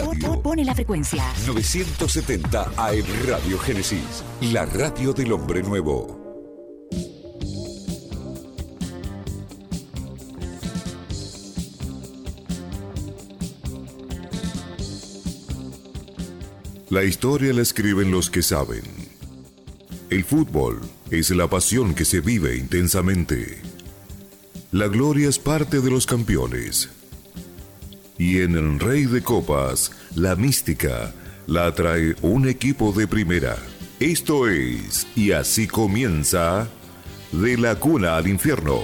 radio. Pone la frecuencia. 970 AM Radio Génesis, la radio del hombre nuevo. La historia la escriben los que saben. El fútbol es la pasión que se vive intensamente. La gloria es parte de los campeones. Y en el Rey de Copas, la mística la trae un equipo de primera. Esto es, y así comienza, de la cuna al infierno.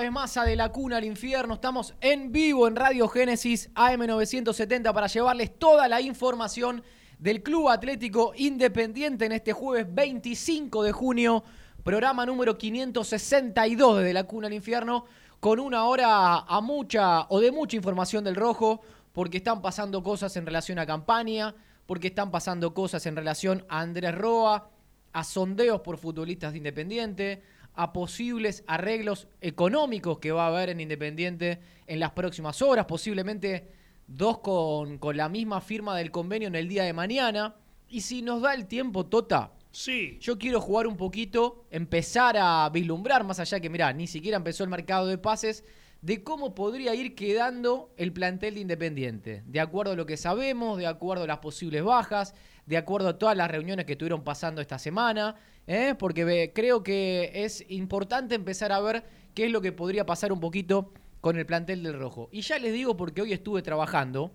Vez más a De la Cuna al Infierno. Estamos en vivo en Radio Génesis AM970 para llevarles toda la información del Club Atlético Independiente en este jueves 25 de junio, programa número 562 de De la Cuna al Infierno, con una hora a mucha o de mucha información del rojo, porque están pasando cosas en relación a campaña, porque están pasando cosas en relación a Andrés Roa, a sondeos por futbolistas de Independiente, a posibles arreglos económicos que va a haber en Independiente en las próximas horas, posiblemente dos con, con la misma firma del convenio en el día de mañana. Y si nos da el tiempo, Tota, Sí. yo quiero jugar un poquito, empezar a vislumbrar, más allá que, mirá, ni siquiera empezó el mercado de pases, de cómo podría ir quedando el plantel de Independiente. De acuerdo a lo que sabemos, de acuerdo a las posibles bajas, de acuerdo a todas las reuniones que estuvieron pasando esta semana, ¿eh? porque creo que es importante empezar a ver qué es lo que podría pasar un poquito con el plantel del Rojo. Y ya les digo porque hoy estuve trabajando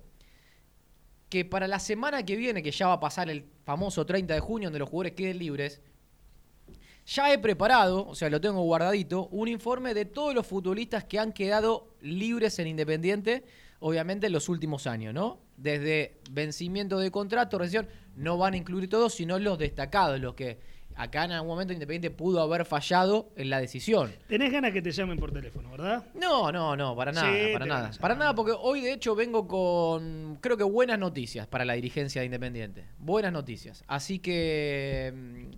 que para la semana que viene, que ya va a pasar el famoso 30 de junio, donde los jugadores queden libres, ya he preparado, o sea, lo tengo guardadito, un informe de todos los futbolistas que han quedado libres en Independiente, obviamente en los últimos años, ¿no? Desde vencimiento de contrato, recién, no van a incluir todos, sino los destacados, los que acá en algún momento Independiente pudo haber fallado en la decisión. Tenés ganas que te llamen por teléfono, ¿verdad? No, no, no, para nada, Sí, para nada. Para llamar. nada, porque hoy de hecho vengo con, creo que buenas noticias para la dirigencia de Independiente. Buenas noticias. Así que mm,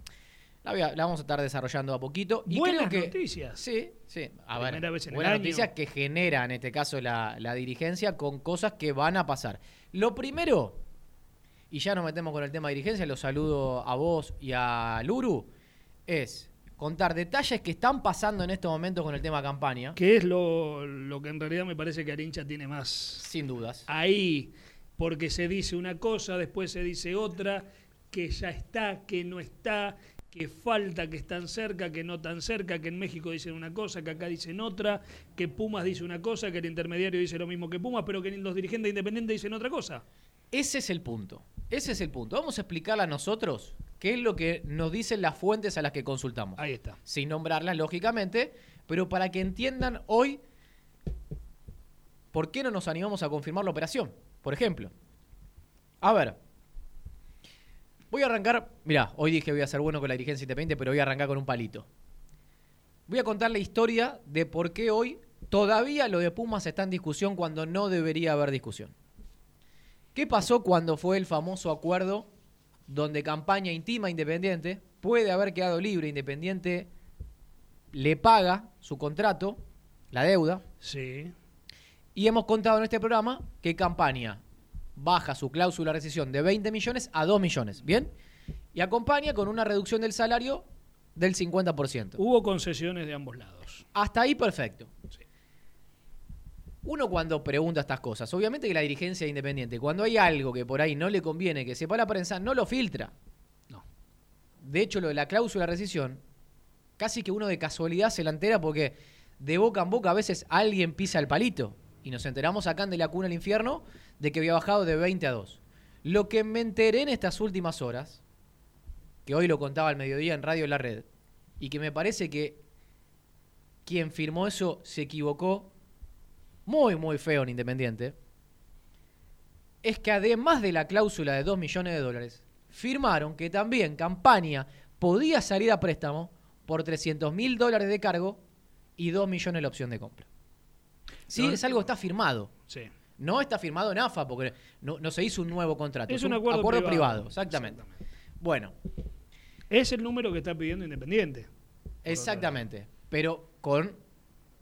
la, voy a- la vamos a estar desarrollando a poquito. Y Buenas creo que, noticias. Sí, sí. A ver, buenas noticias que genera en este caso la, la dirigencia con cosas que van a pasar. Lo primero, y ya nos metemos con el tema de dirigencia, los saludo a vos y a Luru, es contar detalles que están pasando en estos momentos con el tema campaña. Que es lo, lo que en realidad me parece que Arincha tiene más Sin dudas. ahí, porque se dice una cosa, después se dice otra, que ya está, que no está, que falta, que están cerca, que no tan cerca, que en México dicen una cosa, que acá dicen otra, que Pumas dice una cosa, que el intermediario dice lo mismo que Pumas, pero que los dirigentes independientes dicen otra cosa. Ese es el punto. Ese es el punto. Vamos a explicarle a nosotros qué es lo que nos dicen las fuentes a las que consultamos. Ahí está. Sin nombrarlas, lógicamente, pero para que entiendan hoy por qué no nos animamos a confirmar la operación. Por ejemplo, a ver, voy a arrancar. Mirá, hoy dije voy a ser bueno con la dirigencia independiente, pero voy a arrancar con un palito. Voy a contar la historia de por qué hoy todavía lo de Pumas está en discusión cuando no debería haber discusión. ¿Qué pasó cuando fue el famoso acuerdo donde campaña intima Independiente puede haber quedado libre Independiente le paga su contrato, la deuda, Sí. y hemos contado en este programa que campaña baja su cláusula de rescisión de 20 millones a 2 millones, ¿bien? Y acompaña con una reducción del salario del 50%. Hubo concesiones de ambos lados. Hasta ahí perfecto. Sí. Uno cuando pregunta estas cosas, obviamente que la dirigencia es independiente, cuando hay algo que por ahí no le conviene que sepa la prensa, no lo filtra. No. De hecho, lo de la cláusula de rescisión casi que uno de casualidad se la entera porque de boca en boca a veces alguien pisa el palito. Y nos enteramos acá en De la Cuna al Infierno de que había bajado de 20 a 2. Lo que me enteré en estas últimas horas, que hoy lo contaba al mediodía en Radio La Red, y que me parece que quien firmó eso se equivocó muy, muy feo en Independiente, es que además de la cláusula de 2 millones de dólares, firmaron que también Campaña podía salir a préstamo por 300 mil dólares de cargo y 2 millones la opción de compra. Sí, No, es algo que está firmado. Sí. No está firmado en AFA porque no, no se hizo un nuevo contrato. Es un acuerdo, privado. privado. exactamente. Bueno, Es el número que está pidiendo Independiente. exactamente. Pero con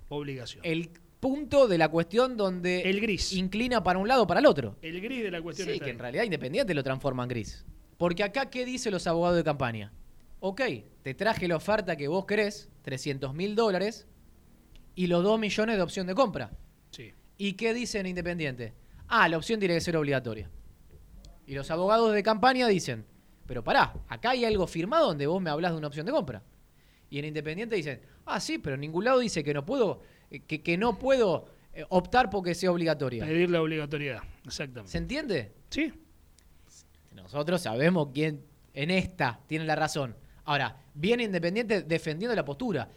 Obligación. el punto de la cuestión donde El gris. inclina para un lado o para el otro. El gris de la cuestión Sí, está que en realidad Independiente lo transforma en gris. Porque acá, ¿qué dicen los abogados de campaña? Ok, te traje la oferta que vos querés, 300 mil dólares, y los 2 millones de opción de compra. Sí. ¿Y qué dicen Independiente? Ah, la opción tiene que ser obligatoria. Y los abogados de campaña dicen, pero pará, acá hay algo firmado donde vos me hablas de una opción de compra. Y en Independiente dicen, ah, sí, pero en ningún lado dice que no puedo, que, que no puedo eh, optar porque sea obligatoria. Pedir la obligatoriedad. Exactamente. ¿Se entiende? Sí. Nosotros sabemos quién en esta tiene la razón. Ahora, viene Independiente defendiendo la postura.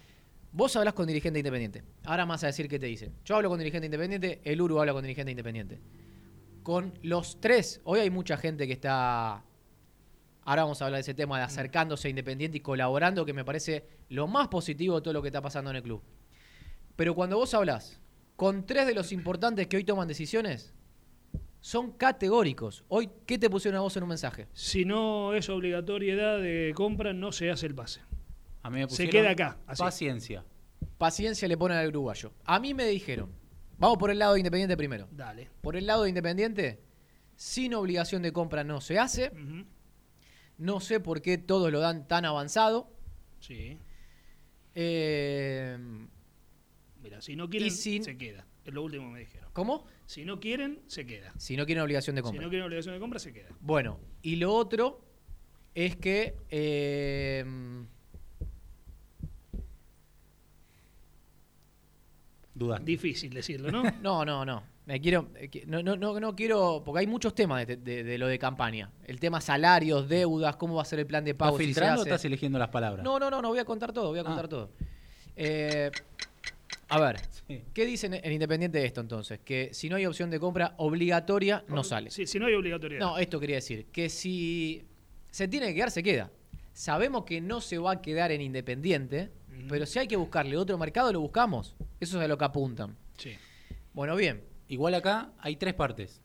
Vos hablás con dirigente independiente. Ahora más a decir qué te dicen. Yo hablo con dirigente independiente, el Uru habla con dirigente independiente. Con los tres, hoy hay mucha gente que está. Ahora vamos a hablar de ese tema de acercándose a Independiente y colaborando, que me parece lo más positivo de todo lo que está pasando en el club. Pero cuando vos hablas con tres de los importantes que hoy toman decisiones, son categóricos. Hoy, ¿qué te pusieron a vos en un mensaje? Si no es obligatoriedad de compra, no se hace el pase. A mí me Se pusieron queda acá, así. Paciencia. Paciencia le ponen al uruguayo. A mí me dijeron, vamos por el lado de Independiente primero. Dale. Por el lado de Independiente, sin obligación de compra no se hace. No sé por qué todos lo dan tan avanzado. Sí. Eh, Mira, si no quieren, se queda. Es lo último que me dijeron. ¿Cómo? Si no quieren, se queda. Si no quieren obligación de Si compra. no quieren obligación de compra, se queda. Bueno, y lo otro es que... eh, Duda. Difícil decirlo, ¿no? no, no, no. Me quiero, eh, no, no, no, no quiero, porque hay muchos temas de, de- de lo de campaña. El tema salarios, deudas, cómo va a ser el plan de ¿Estás pago. si se filtrando o estás eligiendo las palabras? No, no, no, no voy a contar todo, voy a contar Ah. todo. Eh, a ver, Sí. ¿qué dicen en Independiente de esto entonces? Que si no hay opción de compra obligatoria, no sale. Sí, si no hay obligatoriedad. No, esto quería decir, que si se tiene que quedar, se queda. Sabemos que no se va a quedar en Independiente, pero si hay que buscarle otro mercado, lo buscamos. Eso es a lo que apuntan. Sí. Bueno, bien. Igual acá hay tres partes.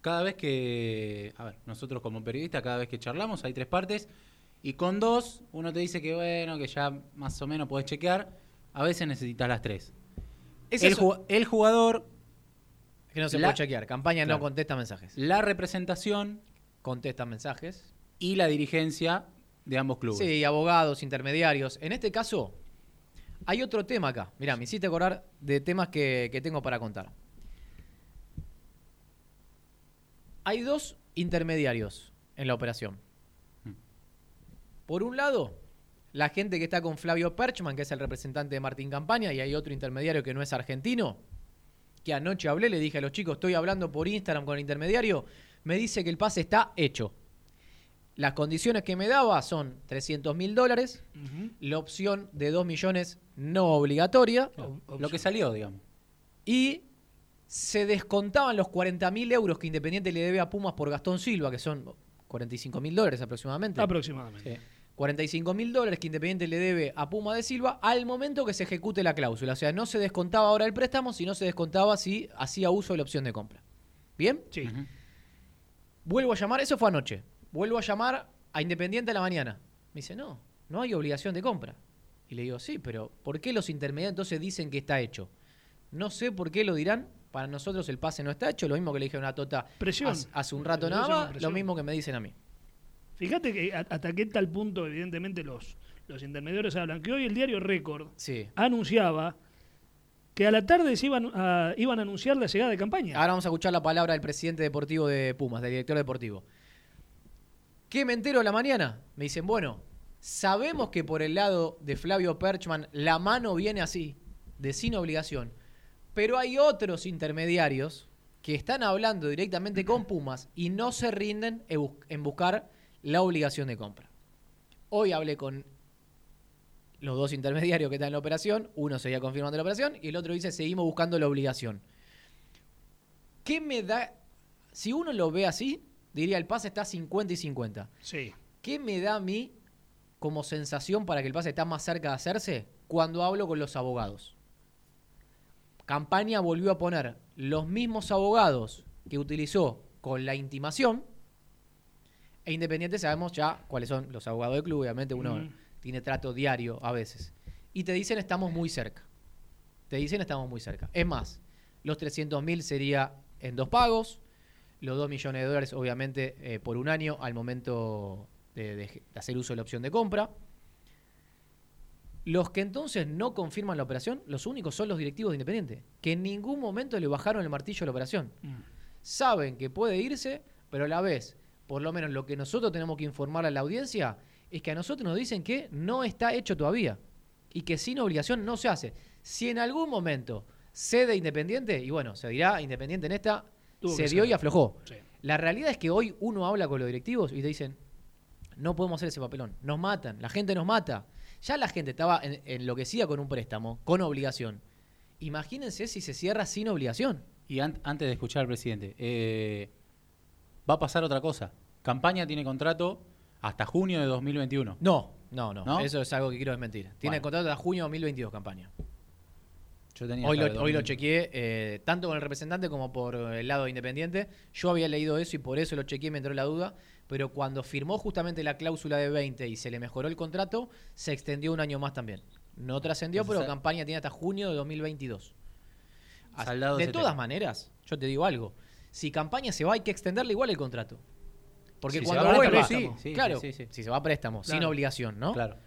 Cada vez que, a ver, nosotros como periodistas, cada vez que charlamos hay tres partes. Y con dos, uno te dice que bueno, que ya más o menos podés chequear. A veces necesitas las tres. Es el, eso- ju- el jugador, que no se la- puede chequear. Campaña no contesta mensajes. la representación Contesta mensajes. y la dirigencia de ambos clubes. Sí, abogados, intermediarios. En este caso, hay otro tema acá. Mirá, me hiciste acordar de temas que, que tengo para contar. Hay dos intermediarios en la operación. Mm. Por un lado, la gente que está con Flavio Perchman, que es el representante de Martín Campaña, y hay otro intermediario que no es argentino, que anoche hablé, le dije a los chicos, estoy hablando por Instagram con el intermediario, me dice que el pase está hecho. Las condiciones que me daba son 300 mil dólares, la opción de 2 millones no obligatoria Lo que salió, digamos. y se descontaban los 40 mil euros que Independiente le debe a Pumas por Gastón Silva, que son 45 mil dólares aproximadamente. Aproximadamente. Sí. 45 mil dólares que Independiente le debe a Puma de Silva al momento que se ejecute la cláusula. O sea, no se descontaba ahora el préstamo, sino se descontaba si hacía uso de la opción de compra. ¿Bien? Sí. Vuelvo a llamar, eso fue anoche. Vuelvo a llamar a Independiente a la mañana. Me dice, no, no hay obligación de compra. Y le digo, sí, pero ¿por qué los intermediarios entonces dicen que está hecho? No sé por qué lo dirán. Para nosotros el pase no está hecho. Lo mismo que le dije a una tota Presión. hace, hace un rato Presión, nada más. presión. Lo mismo que me dicen a mí. Fíjate que hasta qué tal punto, evidentemente, los, los intermediarios hablan. Que hoy el diario Récord Sí. anunciaba que a la tarde se iban a, iban a anunciar la llegada de campaña. Ahora vamos a escuchar la palabra del presidente deportivo de Pumas, del director deportivo. ¿Qué me entero a la mañana? Me dicen, bueno, Sabemos que por el lado de Flavio Perchman la mano viene así, de sin obligación. Pero hay otros intermediarios que están hablando directamente con Pumas y no se rinden en buscar la obligación de compra. Hoy hablé con los dos intermediarios que están en la operación, uno seguía confirmando la operación y el otro dice seguimos buscando la obligación. ¿Qué me da? Si uno lo ve así, diría el pase está 50 y 50. Sí. ¿Qué me da a mí como sensación para que el pase está más cerca de hacerse? Cuando hablo con los abogados. Campaña volvió a poner los mismos abogados que utilizó con la intimación. E Independiente sabemos ya cuáles son los abogados del club. Obviamente uno tiene trato diario a veces. Y te dicen estamos muy cerca. Te dicen estamos muy cerca. Es más, los 300 mil sería en dos pagos. Los 2 millones de dólares, obviamente, eh, por un año al momento de, de- de hacer uso de la opción de compra. Los que entonces no confirman la operación, los únicos son los directivos de Independiente, que en ningún momento le bajaron el martillo a la operación. Mm. Saben que puede irse, pero a la vez, por lo menos lo que nosotros tenemos que informar a la audiencia, es que a nosotros nos dicen que no está hecho todavía y que sin obligación no se hace. Si en algún momento cede Independiente, y bueno, se dirá Independiente en esta, Tuvo se dio y aflojó. Sí. La realidad es que hoy uno habla con los directivos y te dicen, no podemos hacer ese papelón, nos matan, la gente nos mata. Ya la gente estaba en- enloquecida con un préstamo, con obligación. Imagínense si se cierra sin obligación. Y an- antes de escuchar al presidente, eh, va a pasar otra cosa. Campaña tiene contrato hasta junio de 2021. No, no, no, ¿No? eso es algo que quiero desmentir. Tiene Bueno. contrato hasta junio de 2022 campaña. Yo tenía Hoy lo, hoy lo 2000. chequeé eh, tanto con el representante como por el lado independiente. Yo había leído eso y por eso lo chequeé, me entró la duda. Pero cuando firmó justamente la cláusula de 20 y se le mejoró el contrato, se extendió un año más también. No trascendió, pero campaña tiene hasta junio de 2022. Así- Saldado de todas maneras, yo te digo algo. Si campaña se va, hay que extenderle igual el contrato. Porque Si se cuando va préstamo, sí, sí, claro, sí, sí, sí. si se va a préstamo, sin obligación, ¿no? Claro.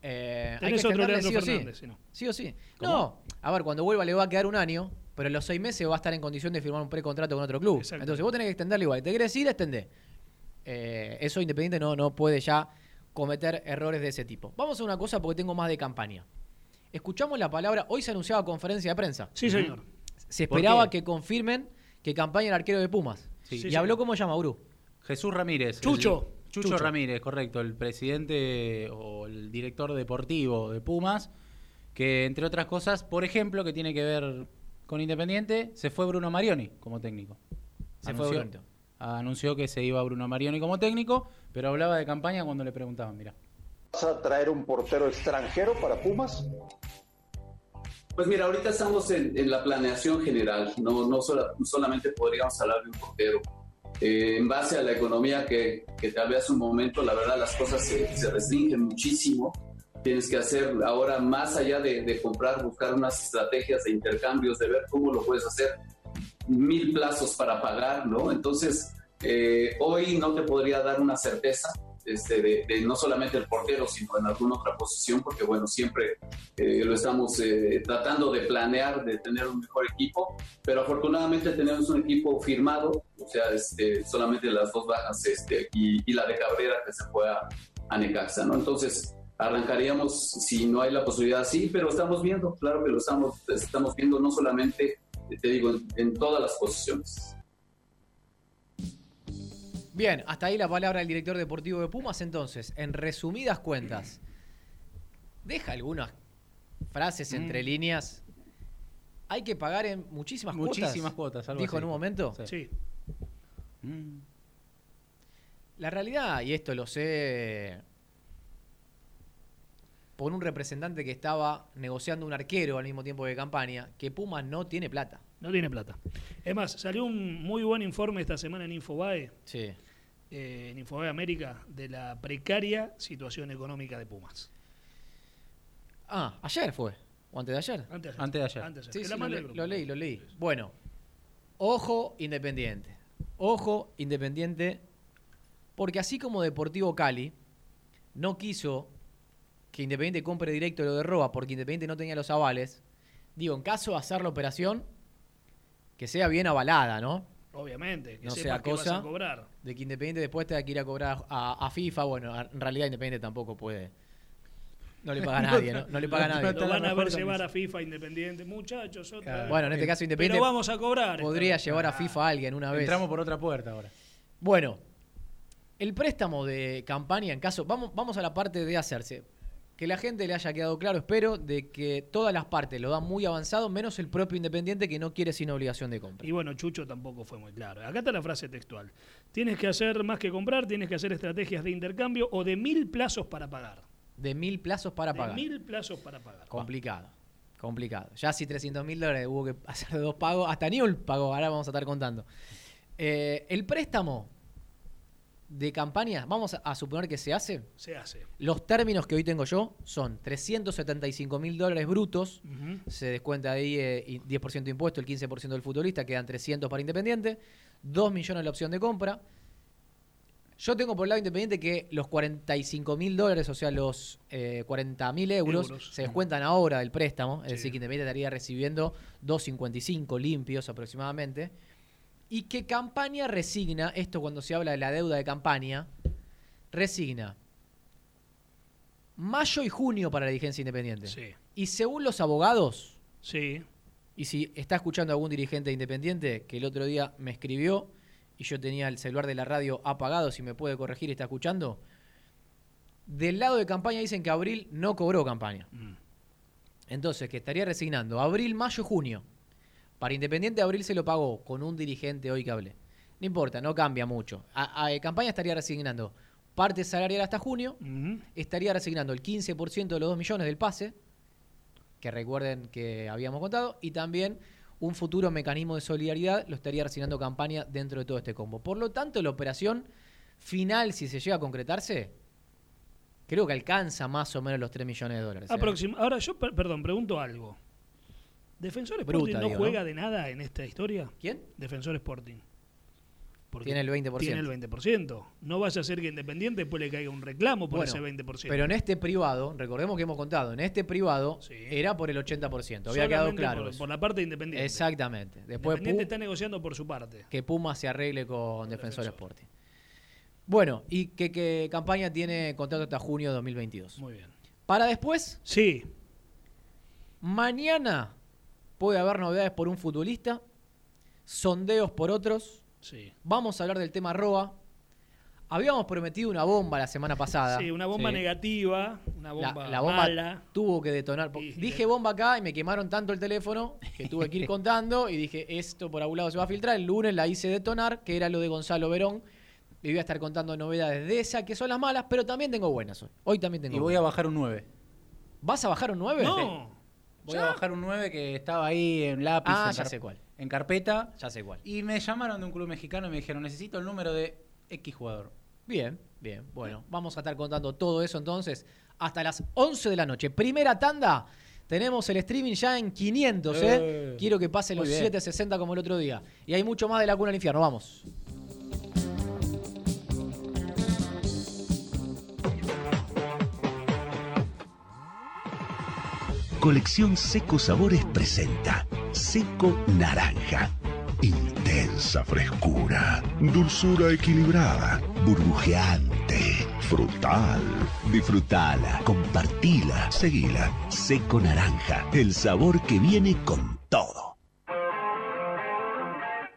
Eh, hay que otro sí o sí. Fernández, si no. Sí o sí. ¿Cómo? No, a ver, cuando vuelva le va a quedar un año, pero en los seis meses va a estar en condición de firmar un precontrato con otro club. Exacto. Entonces vos tenés que extenderle igual. ¿Te querés ir? Extendé. Eh, eso Independiente no, no puede ya cometer errores de ese tipo. Vamos a una cosa porque tengo más de campaña. Escuchamos la palabra, hoy se anunciaba conferencia de prensa. Sí, señor. Se ¿Por esperaba que confirmen que campaña el arquero de Pumas. Sí. y Sí, habló cómo llama, Uru. Jesús Ramírez. Chucho. el- Chucho, Chucho. Ramírez, correcto. El presidente o el director deportivo de Pumas. Que entre otras cosas, por ejemplo, que tiene que ver con Independiente, se fue Bruno Marioni como técnico. Se fue anunció, Brunito. anunció que se iba Bruno Marioni como técnico, pero hablaba de campaña cuando le preguntaban, mira. ¿Vas a traer un portero extranjero para Pumas? Pues mira, ahorita estamos en, en la planeación general, no, no sola- solamente podríamos hablar de un portero. Eh, en base a la economía que, que te hablé hace un momento, la verdad las cosas se, se restringen muchísimo. Tienes que hacer ahora más allá de, de comprar, buscar unas estrategias de intercambios, de ver cómo lo puedes hacer. Mil plazos para pagar, ¿no? Entonces, eh, hoy no te podría dar una certeza este, de, de no solamente el portero, sino en alguna otra posición, porque bueno, siempre eh, lo estamos eh, tratando de planear, de tener un mejor equipo, pero afortunadamente tenemos un equipo firmado, o sea, este, solamente las dos bajas este, y, y la de Cabrera que se fue a, a Necaxa, ¿no? Entonces, arrancaríamos si no hay la posibilidad así, pero estamos viendo, claro que lo estamos, estamos viendo no solamente, te digo, en, en todas las posiciones. Bien, hasta ahí la palabra del director deportivo de Pumas. Entonces, en resumidas cuentas, deja algunas frases entre líneas. Hay que pagar en muchísimas, Muchísimas cuotas. cuotas, algo Dijo así. en un momento. Sí. Sí. Mm. La realidad, y esto lo sé por un representante que estaba negociando un arquero al mismo tiempo de campaña, que Pumas no tiene plata. No tiene plata. Es más, salió un muy buen informe esta semana en Infobae, Sí. Eh, en Infobae América, de la precaria situación económica de Pumas. Ah, ayer fue. ¿O antes de ayer? Antes, Antes de ayer. Antes de Sí, ayer. sí, lo, le- lo leí, lo leí. Bueno, ojo Independiente. Ojo Independiente, porque así como Deportivo Cali no quiso que Independiente compre directo lo de Roa porque Independiente no tenía los avales, digo, en caso de hacer la operación, que sea bien avalada, ¿no? Obviamente, que No sea que vas cosa- a cobrar. De que Independiente después tenga que ir a cobrar a, a FIFA, bueno, en realidad Independiente tampoco puede No le paga a nadie, ¿no? No le paga a nadie. Lo van a ver llevar a FIFA Independiente, muchachos. Otra Claro. Bueno, en este caso Independiente Pero vamos a cobrar. podría llevar a FIFA a alguien una vez. Entramos por otra puerta ahora. Bueno, el préstamo de campaña en caso. Vamos, vamos a la parte de hacerse. Que la gente le haya quedado claro, espero, de que todas las partes lo dan muy avanzado, menos el propio Independiente que no quiere sin obligación de compra. Y bueno, Chucho tampoco fue muy claro. Acá está la frase textual. Tienes que hacer más que comprar, tienes que hacer estrategias de intercambio o de mil plazos para pagar. De mil plazos para de pagar. mil plazos para pagar. Complicado. Complicado. Ya si 300 mil dólares hubo que hacer de dos pagos, hasta Newell pagó, ahora vamos a estar contando. Eh, el préstamo de campaña, vamos a, suponer que se hace. Se hace. Los términos que hoy tengo yo son 375 mil dólares brutos. Se descuenta ahí eh, y 10% de impuesto, el 15% del futbolista, quedan 300 para Independiente, 2 millones la opción de compra. Yo tengo por el lado Independiente que los 45 mil dólares, o sea, los 40 mil euros, Euros. se descuentan ahora del préstamo, es Sí. decir, que Independiente estaría recibiendo 2.55 limpios aproximadamente. Y que campaña resigna, esto cuando se habla de la deuda de campaña, resigna mayo y junio para la dirigencia independiente. Sí. Y según los abogados, Sí. y si está escuchando algún dirigente independiente que el otro día me escribió y yo tenía el celular de la radio apagado, si me puede corregir está escuchando, del lado de campaña dicen que abril no cobró campaña. Mm. Entonces, que estaría resignando abril, mayo, junio. Para Independiente, abril se lo pagó con un dirigente hoy que hablé. No importa, no cambia mucho. A, a- campaña estaría resignando parte salarial hasta junio, estaría resignando el 15% de los 2 millones del pase, que recuerden que habíamos contado, y también un futuro mecanismo de solidaridad lo estaría resignando campaña dentro de todo este combo. Por lo tanto, la operación final, si se llega a concretarse, creo que alcanza más o menos los 3 millones de dólares. ¿eh? Ahora, yo, per- perdón, pregunto algo. ¿Defensor Sporting Bruta, no digo, juega ¿no? de nada en esta historia? ¿Quién? Defensor Sporting. Tiene el 20%. Tiene el 20%. No vaya a ser que Independiente después le caiga un reclamo por Bueno, ese 20%. Pero en este privado, recordemos que hemos contado, en este privado Sí. era por el 80%. Había quedado Solamente claro. por, la parte de Independiente. Exactamente. Después Independiente está negociando por su parte. que Puma se arregle con Defensor Defensor. Sporting. Bueno, y que, que campaña tiene contrato hasta junio de 2022. Muy bien. Para después, Sí, mañana puede haber novedades por un futbolista, sondeos por otros. sí. Vamos a hablar del tema Roa. Habíamos prometido una bomba la semana pasada. Sí, una bomba Sí. negativa, una La, bomba, la bomba mala. tuvo que detonar. Dije bomba acá y me quemaron tanto el teléfono que tuve que ir contando y dije, esto por algún lado se va a filtrar. El lunes la hice detonar, que era lo de Gonzalo Verón. Y voy a estar contando novedades de esa, que son las malas, pero también tengo buenas hoy. Hoy también tengo Y voy a bajar un 9. ¿Vas a bajar un 9? No, Voy a bajar un 9 que estaba ahí en lápiz, Ah, en, ya sé cuál. en carpeta. Ya sé cuál. Y me llamaron de un club mexicano y me dijeron, necesito el número de X jugador. Bien, bien. Bueno, vamos a estar contando todo eso entonces hasta las 11 de la noche. Primera tanda. Tenemos el streaming ya en 500, ¿eh? Eh. Quiero que pase los Muy bien. 760 como el otro día. Y hay mucho más de la cuna al infierno. Vamos. Colección Seco Sabores presenta Seco Naranja. Intensa frescura, dulzura equilibrada, burbujeante, frutal. Disfrutala, compartila, seguila. Seco Naranja, el sabor que viene con todo.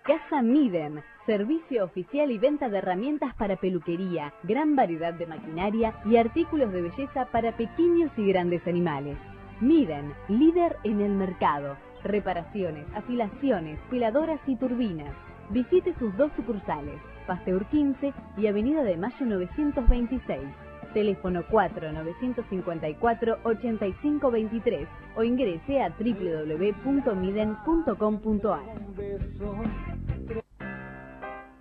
Casa Miden, servicio oficial y venta de herramientas para peluquería, gran variedad de maquinaria y artículos de belleza para pequeños y grandes animales. Miden, líder en el mercado. Reparaciones, afilaciones, peladoras y turbinas. Visite sus dos sucursales, Pasteur 15 y Avenida de Mayo 926. Teléfono 4-954-8523 o ingrese a www.miden.com.ar.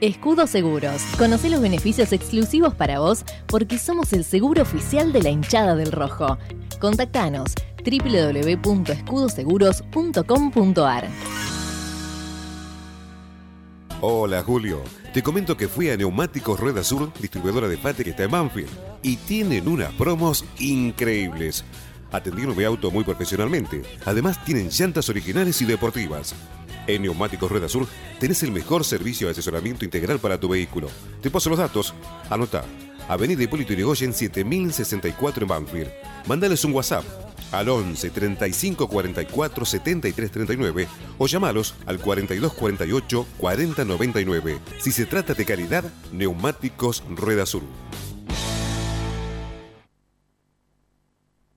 Escudo Seguros. Conoce los beneficios exclusivos para vos porque somos el seguro oficial de la hinchada del Rojo. Contactanos www.escudoseguros.com.ar. Hola Julio, te comento que fui a Neumáticos Rueda Sur, distribuidora de Pate que está en Banfield, y tienen unas promos increíbles. Atendieron mi auto muy profesionalmente. Además tienen llantas originales y deportivas. En Neumáticos Rueda Sur tenés el mejor servicio de asesoramiento integral para tu vehículo. Te paso los datos. Anota. Avenida Hipólito Yrigoyen 7064 en Banfield. Mándales un WhatsApp al 11 35 44 73 39 o llamalos al 42 48 40 99. Si se trata de calidad, Neumáticos Rueda Sur.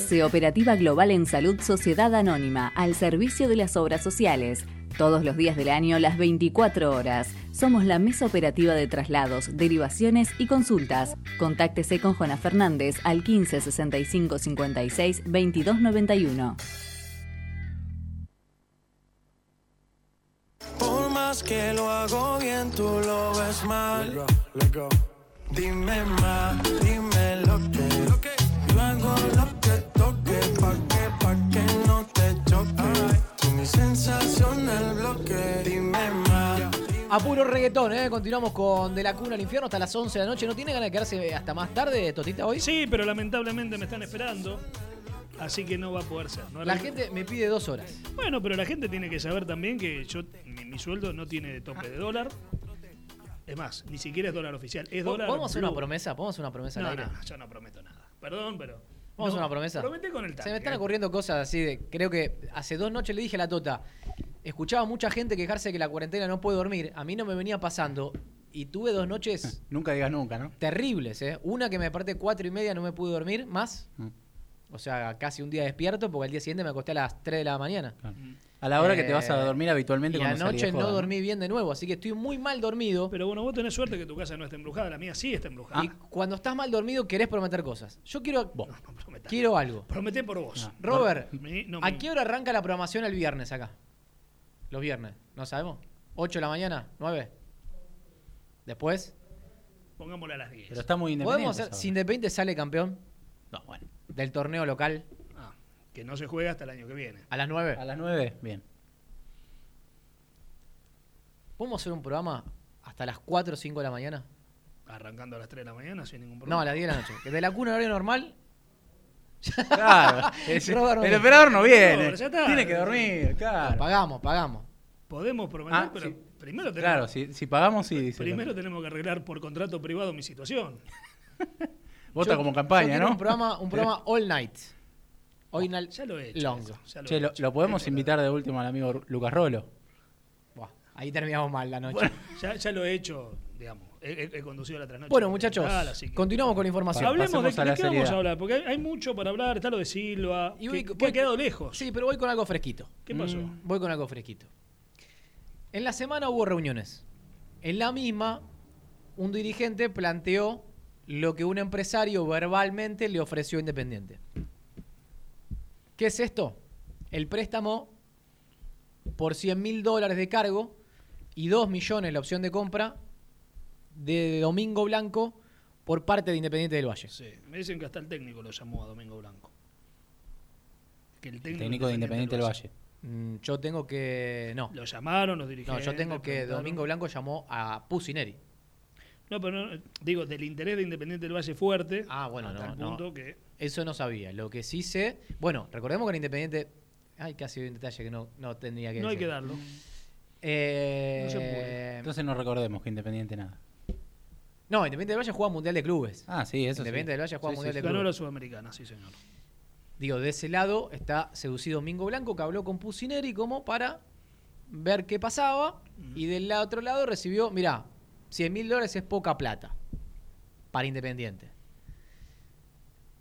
OGS Operativa Global en Salud Sociedad Anónima, al servicio de las obras sociales. Todos los días del año, las 24 horas. Somos la mesa operativa de traslados, derivaciones y consultas. Contáctese con Juana Fernández al 15 65 56 22 91. Por más que lo hago bien, tú lo ves mal. Dime más, dime lo que. Yo hago lo que el bloque. Dime más. A puro reggaetón, ¿eh? Continuamos con De la Cuna al Infierno hasta las 11 de la noche. ¿No tiene ganas de quedarse hasta más tarde, Totita, hoy? Sí, pero lamentablemente me están esperando. Así que no va a poder ser. ¿no? La gente me pide dos horas. Bueno, pero la gente tiene que saber también que yo mi, mi sueldo no tiene tope de dólar. Es más, ni siquiera es dólar oficial. Es dólar. ¿Podemos hacer una promesa? ¿Podemos hacer una promesa No, al aire? no, yo no prometo nada. Perdón, pero. ¿Vamos a no, hacer una promesa? Promete con el Se me están ocurriendo cosas así de. Creo que hace dos noches le dije a la Tota. Escuchaba mucha gente quejarse que la cuarentena no puede dormir. A mí no me venía pasando. Y tuve dos noches Nunca digas nunca, ¿no? terribles, ¿eh? Una que me desperté cuatro y media, no me pude dormir más. Mm. O sea, casi un día despierto porque al día siguiente me acosté a las 3 de la mañana. A la hora que te vas a Eh, dormir habitualmente Y anoche no joda, dormí bien de nuevo, así que estoy muy mal dormido. Pero bueno, vos tenés suerte que tu casa no esté embrujada. La mía sí está embrujada. Y cuando estás mal dormido querés prometer cosas. Yo quiero, quiero algo. Prometé por vos. Robert, no, ¿a qué hora arranca la programación el viernes acá? Los viernes, ¿no sabemos? ¿8 de la mañana? ¿9? Después, Pongámosla a las 10. Pero está muy independiente. ¿podemos hacer, ahora. si Independiente sale campeón No, bueno. del torneo local que no se juega hasta el año que viene. a las 9? A las 9, bien. ¿Podemos hacer un programa hasta las 4 o 5 de la mañana? Arrancando a las 3 de la mañana sin ningún No, problema. a las 10 de la noche. Que de la cuna horario normal. Claro. el, no el operador no viene. Está. Tiene que dormir, claro. Pagamos, pagamos. Podemos prometer, Ah, pero sí. primero tenemos, Claro, si, si pagamos, sí. dice. primero tenemos que arreglar por contrato privado mi situación. Vota Yo- como campaña, ¿no? Un programa, un programa all night. All night Ya lo he hecho. long. eso, ya lo Che, he lo, hecho. lo podemos invitar de último al amigo Lucas Rolo. Buah, ahí terminamos mal la noche. Bueno, ya, ya lo he hecho, digamos. He, he- he conducido la trasnoche. Bueno, muchachos, Tal, así que- continuamos con la información. Hablemos de, a de la qué vamos a hablar, porque hay, hay mucho para hablar. Está lo de Silva, Y que, voy- que voy- ha quedado lejos. Sí, pero voy con algo fresquito. ¿Qué pasó? Mm, voy con algo fresquito. En la semana hubo reuniones. En la misma, un dirigente planteó lo que un empresario verbalmente le ofreció a Independiente. ¿Qué es esto? El préstamo por 100 mil dólares de cargo y 2 millones la opción de compra de Domingo Blanco por parte de Independiente del Valle. Sí, me dicen que hasta el técnico lo llamó a Domingo Blanco. Que el técnico, Técnico de Independiente del Valle. Mm, Yo tengo que. No. Lo llamaron los No, dirigentes. yo tengo que. preguntaron. Domingo Blanco llamó a Pusineri. No, pero no, digo, del interés de Independiente del Valle fuerte. Ah, bueno, hasta no, el no. punto que. Eso no sabía. Lo que sí sé. Bueno, recordemos que en Independiente. Ay, casi un detalle que no, no tendría que No hay que darlo. Eh, No se puede. Entonces no recordemos que Independiente nada. No, Independiente del Valle juega Mundial de Clubes. Ah, sí, eso sí. Independiente del Valle juega Sí, Mundial sí, de sí. Ganó la Clubes. Sudamericana, sí, señor. Digo, de ese lado está seducido Domingo Blanco, que habló con Pusineri como para ver qué pasaba. Y del otro lado recibió, mirá, 100 mil dólares es poca plata para Independiente.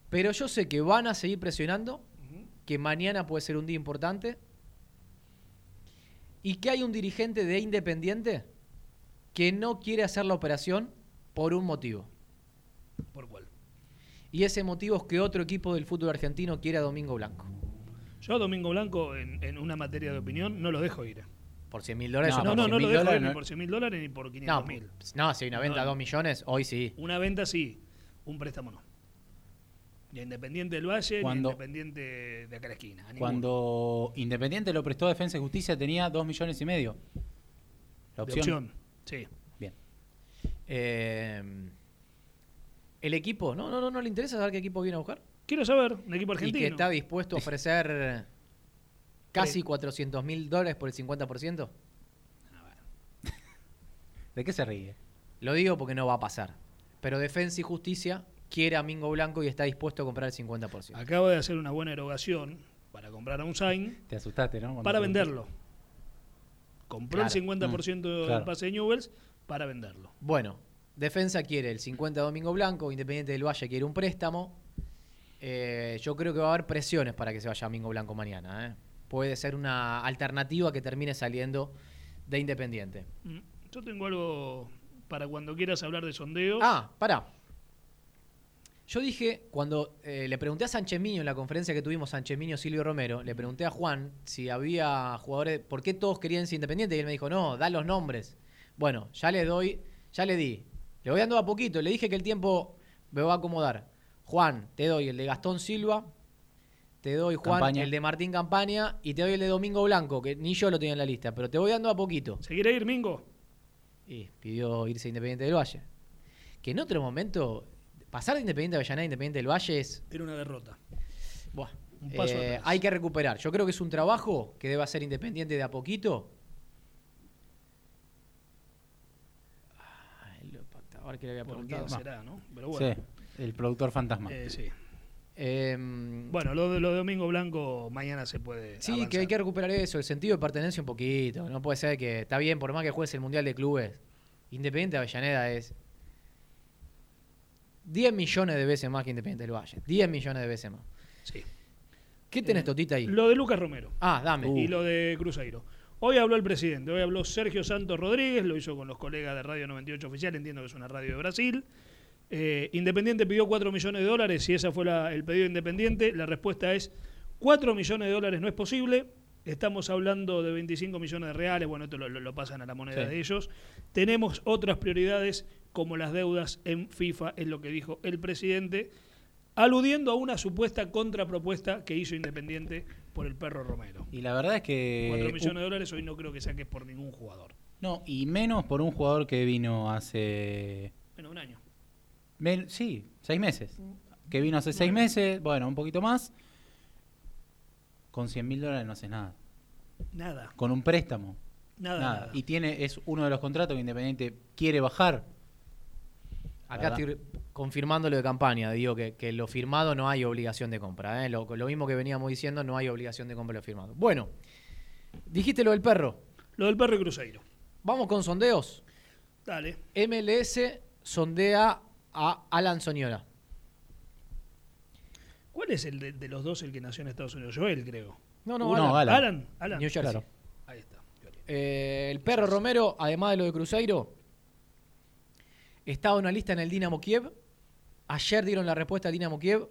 Pero yo sé que van a seguir presionando, que mañana puede ser un día importante. Y que hay un dirigente de Independiente que no quiere hacer la operación por un motivo. ¿Por cuál? Y ese motivo es que otro equipo del fútbol argentino quiere a Domingo Blanco. Yo a Domingo Blanco, en, en una materia de opinión, no lo dejo ir. Por 100 mil dólares. No, no, no, 100.000 lo dejo ir ni no- por 100 mil dólares ni por No, 500 mil. no, si hay una venta No, a no. 2 millones, hoy sí. Una venta sí, un préstamo no. A Independiente del Valle, Cuando- ni a Independiente de acá a la esquina. a. Cuando Independiente lo prestó a Defensa y Justicia tenía 2 millones y medio. La De opción. sí. Bien. Eh, el equipo, no, no, no, no le interesa saber qué equipo viene a buscar. Quiero saber, un equipo Y argentino. que está dispuesto a ofrecer casi 400 mil dólares por el 50%. ¿De qué se ríe? Lo digo porque no va a pasar. Pero Defensa y Justicia quiere a Mingo Blanco y está dispuesto a comprar el 50%. Acabo de hacer una buena erogación para comprar a un Sain Te asustaste, ¿no? Cuando para venderlo. Compró Claro. el 50% Mm, del claro. pase de Newells para venderlo. Bueno, Defensa quiere el 50 de Domingo Blanco, Independiente del Valle quiere un préstamo. Eh, yo creo que va a haber presiones para que se vaya Domingo Blanco mañana. ¿eh? Puede ser una alternativa que termine saliendo de Independiente. Mm, Yo tengo algo para cuando quieras hablar de sondeo. Ah, pará. Yo dije, cuando eh, le pregunté a Sánchez Miño en la conferencia que tuvimos, Sánchez Miño, Silvio Romero, le pregunté a Juan si había jugadores, ¿por qué todos querían ser independientes? Y él me dijo, no, da los nombres. Bueno, ya le doy, ya le di. Le voy dando a poquito, le dije que el tiempo me va a acomodar. Juan, te doy el de Gastón Silva, te doy Juan Campaña. el de Martín Campaña y te doy el de Domingo Blanco, que ni yo lo tenía en la lista, pero te voy dando a poquito. ¿Se quiere ir, Mingo? Y pidió irse a Independiente del Valle. Que en otro momento, pasar de Independiente de Avellaneda a Independiente del Valle es. Era una derrota. buah, Un paso eh, atrás. hay que recuperar. Yo creo que es un trabajo que debe hacer Independiente de a poquito. Ay, lo pactador que le había ¿Por preguntado. quién será, no? Pero bueno. Sí, el productor fantasma. Eh, sí. Em, Bueno, lo de, lo de Domingo Blanco mañana se puede. Sí, avanzar. que hay que recuperar eso, el sentido de pertenencia un poquito. No puede ser que, está bien, por más que juegues el Mundial de Clubes, Independiente de Avellaneda es 10 millones de veces más que Independiente del Valle. 10 millones de veces más. Sí. ¿Qué tenés, Totita, ahí? Lo de Lucas Romero. Ah, dame. Y lo de Cruzeiro. Hoy habló el presidente, hoy habló Sergio Santos Rodríguez, lo hizo con los colegas de Radio 98 Oficial, entiendo que es una radio de Brasil. Eh, Independiente pidió 4 millones de dólares, si ese fue la- el pedido de Independiente, la respuesta es 4 millones de dólares no es posible, estamos hablando de 25 millones de reales, bueno, esto lo, lo- lo pasan a la moneda Sí. de ellos. Tenemos otras prioridades como las deudas en FIFA, es lo que dijo el presidente, aludiendo a una supuesta contrapropuesta que hizo Independiente por el perro Romero. Y la verdad es que. 4 millones de dólares hoy no creo que saques por ningún jugador. No, y menos por un jugador que vino hace. Menos un año. men- sí, seis meses. Que vino hace seis meses, bueno, un poquito más. Con 100 mil dólares no haces nada. Nada. Con un préstamo. Nada, nada. Y tiene, es uno de los contratos que Independiente quiere bajar. Acá ¿Verdad? estoy confirmando lo de campaña. Digo que, que lo firmado no hay obligación de compra. ¿eh? Lo, lo mismo que veníamos diciendo, no hay obligación de compra lo firmado. Bueno, dijiste lo del perro. Lo del perro y Cruzeiro. Vamos con sondeos. Dale. MLS sondea a Alan Soñora. ¿Cuál es el de, de los dos el que nació en Estados Unidos? Joel, creo. No, no, Uno, Alan. Alan. Alan. Alan. New Jersey. Claro. Ahí está. Eh, el perro Romero, además de lo de Cruzeiro, estaba una lista en el Dinamo Kiev. Ayer dieron la respuesta a Dinamo Kiev,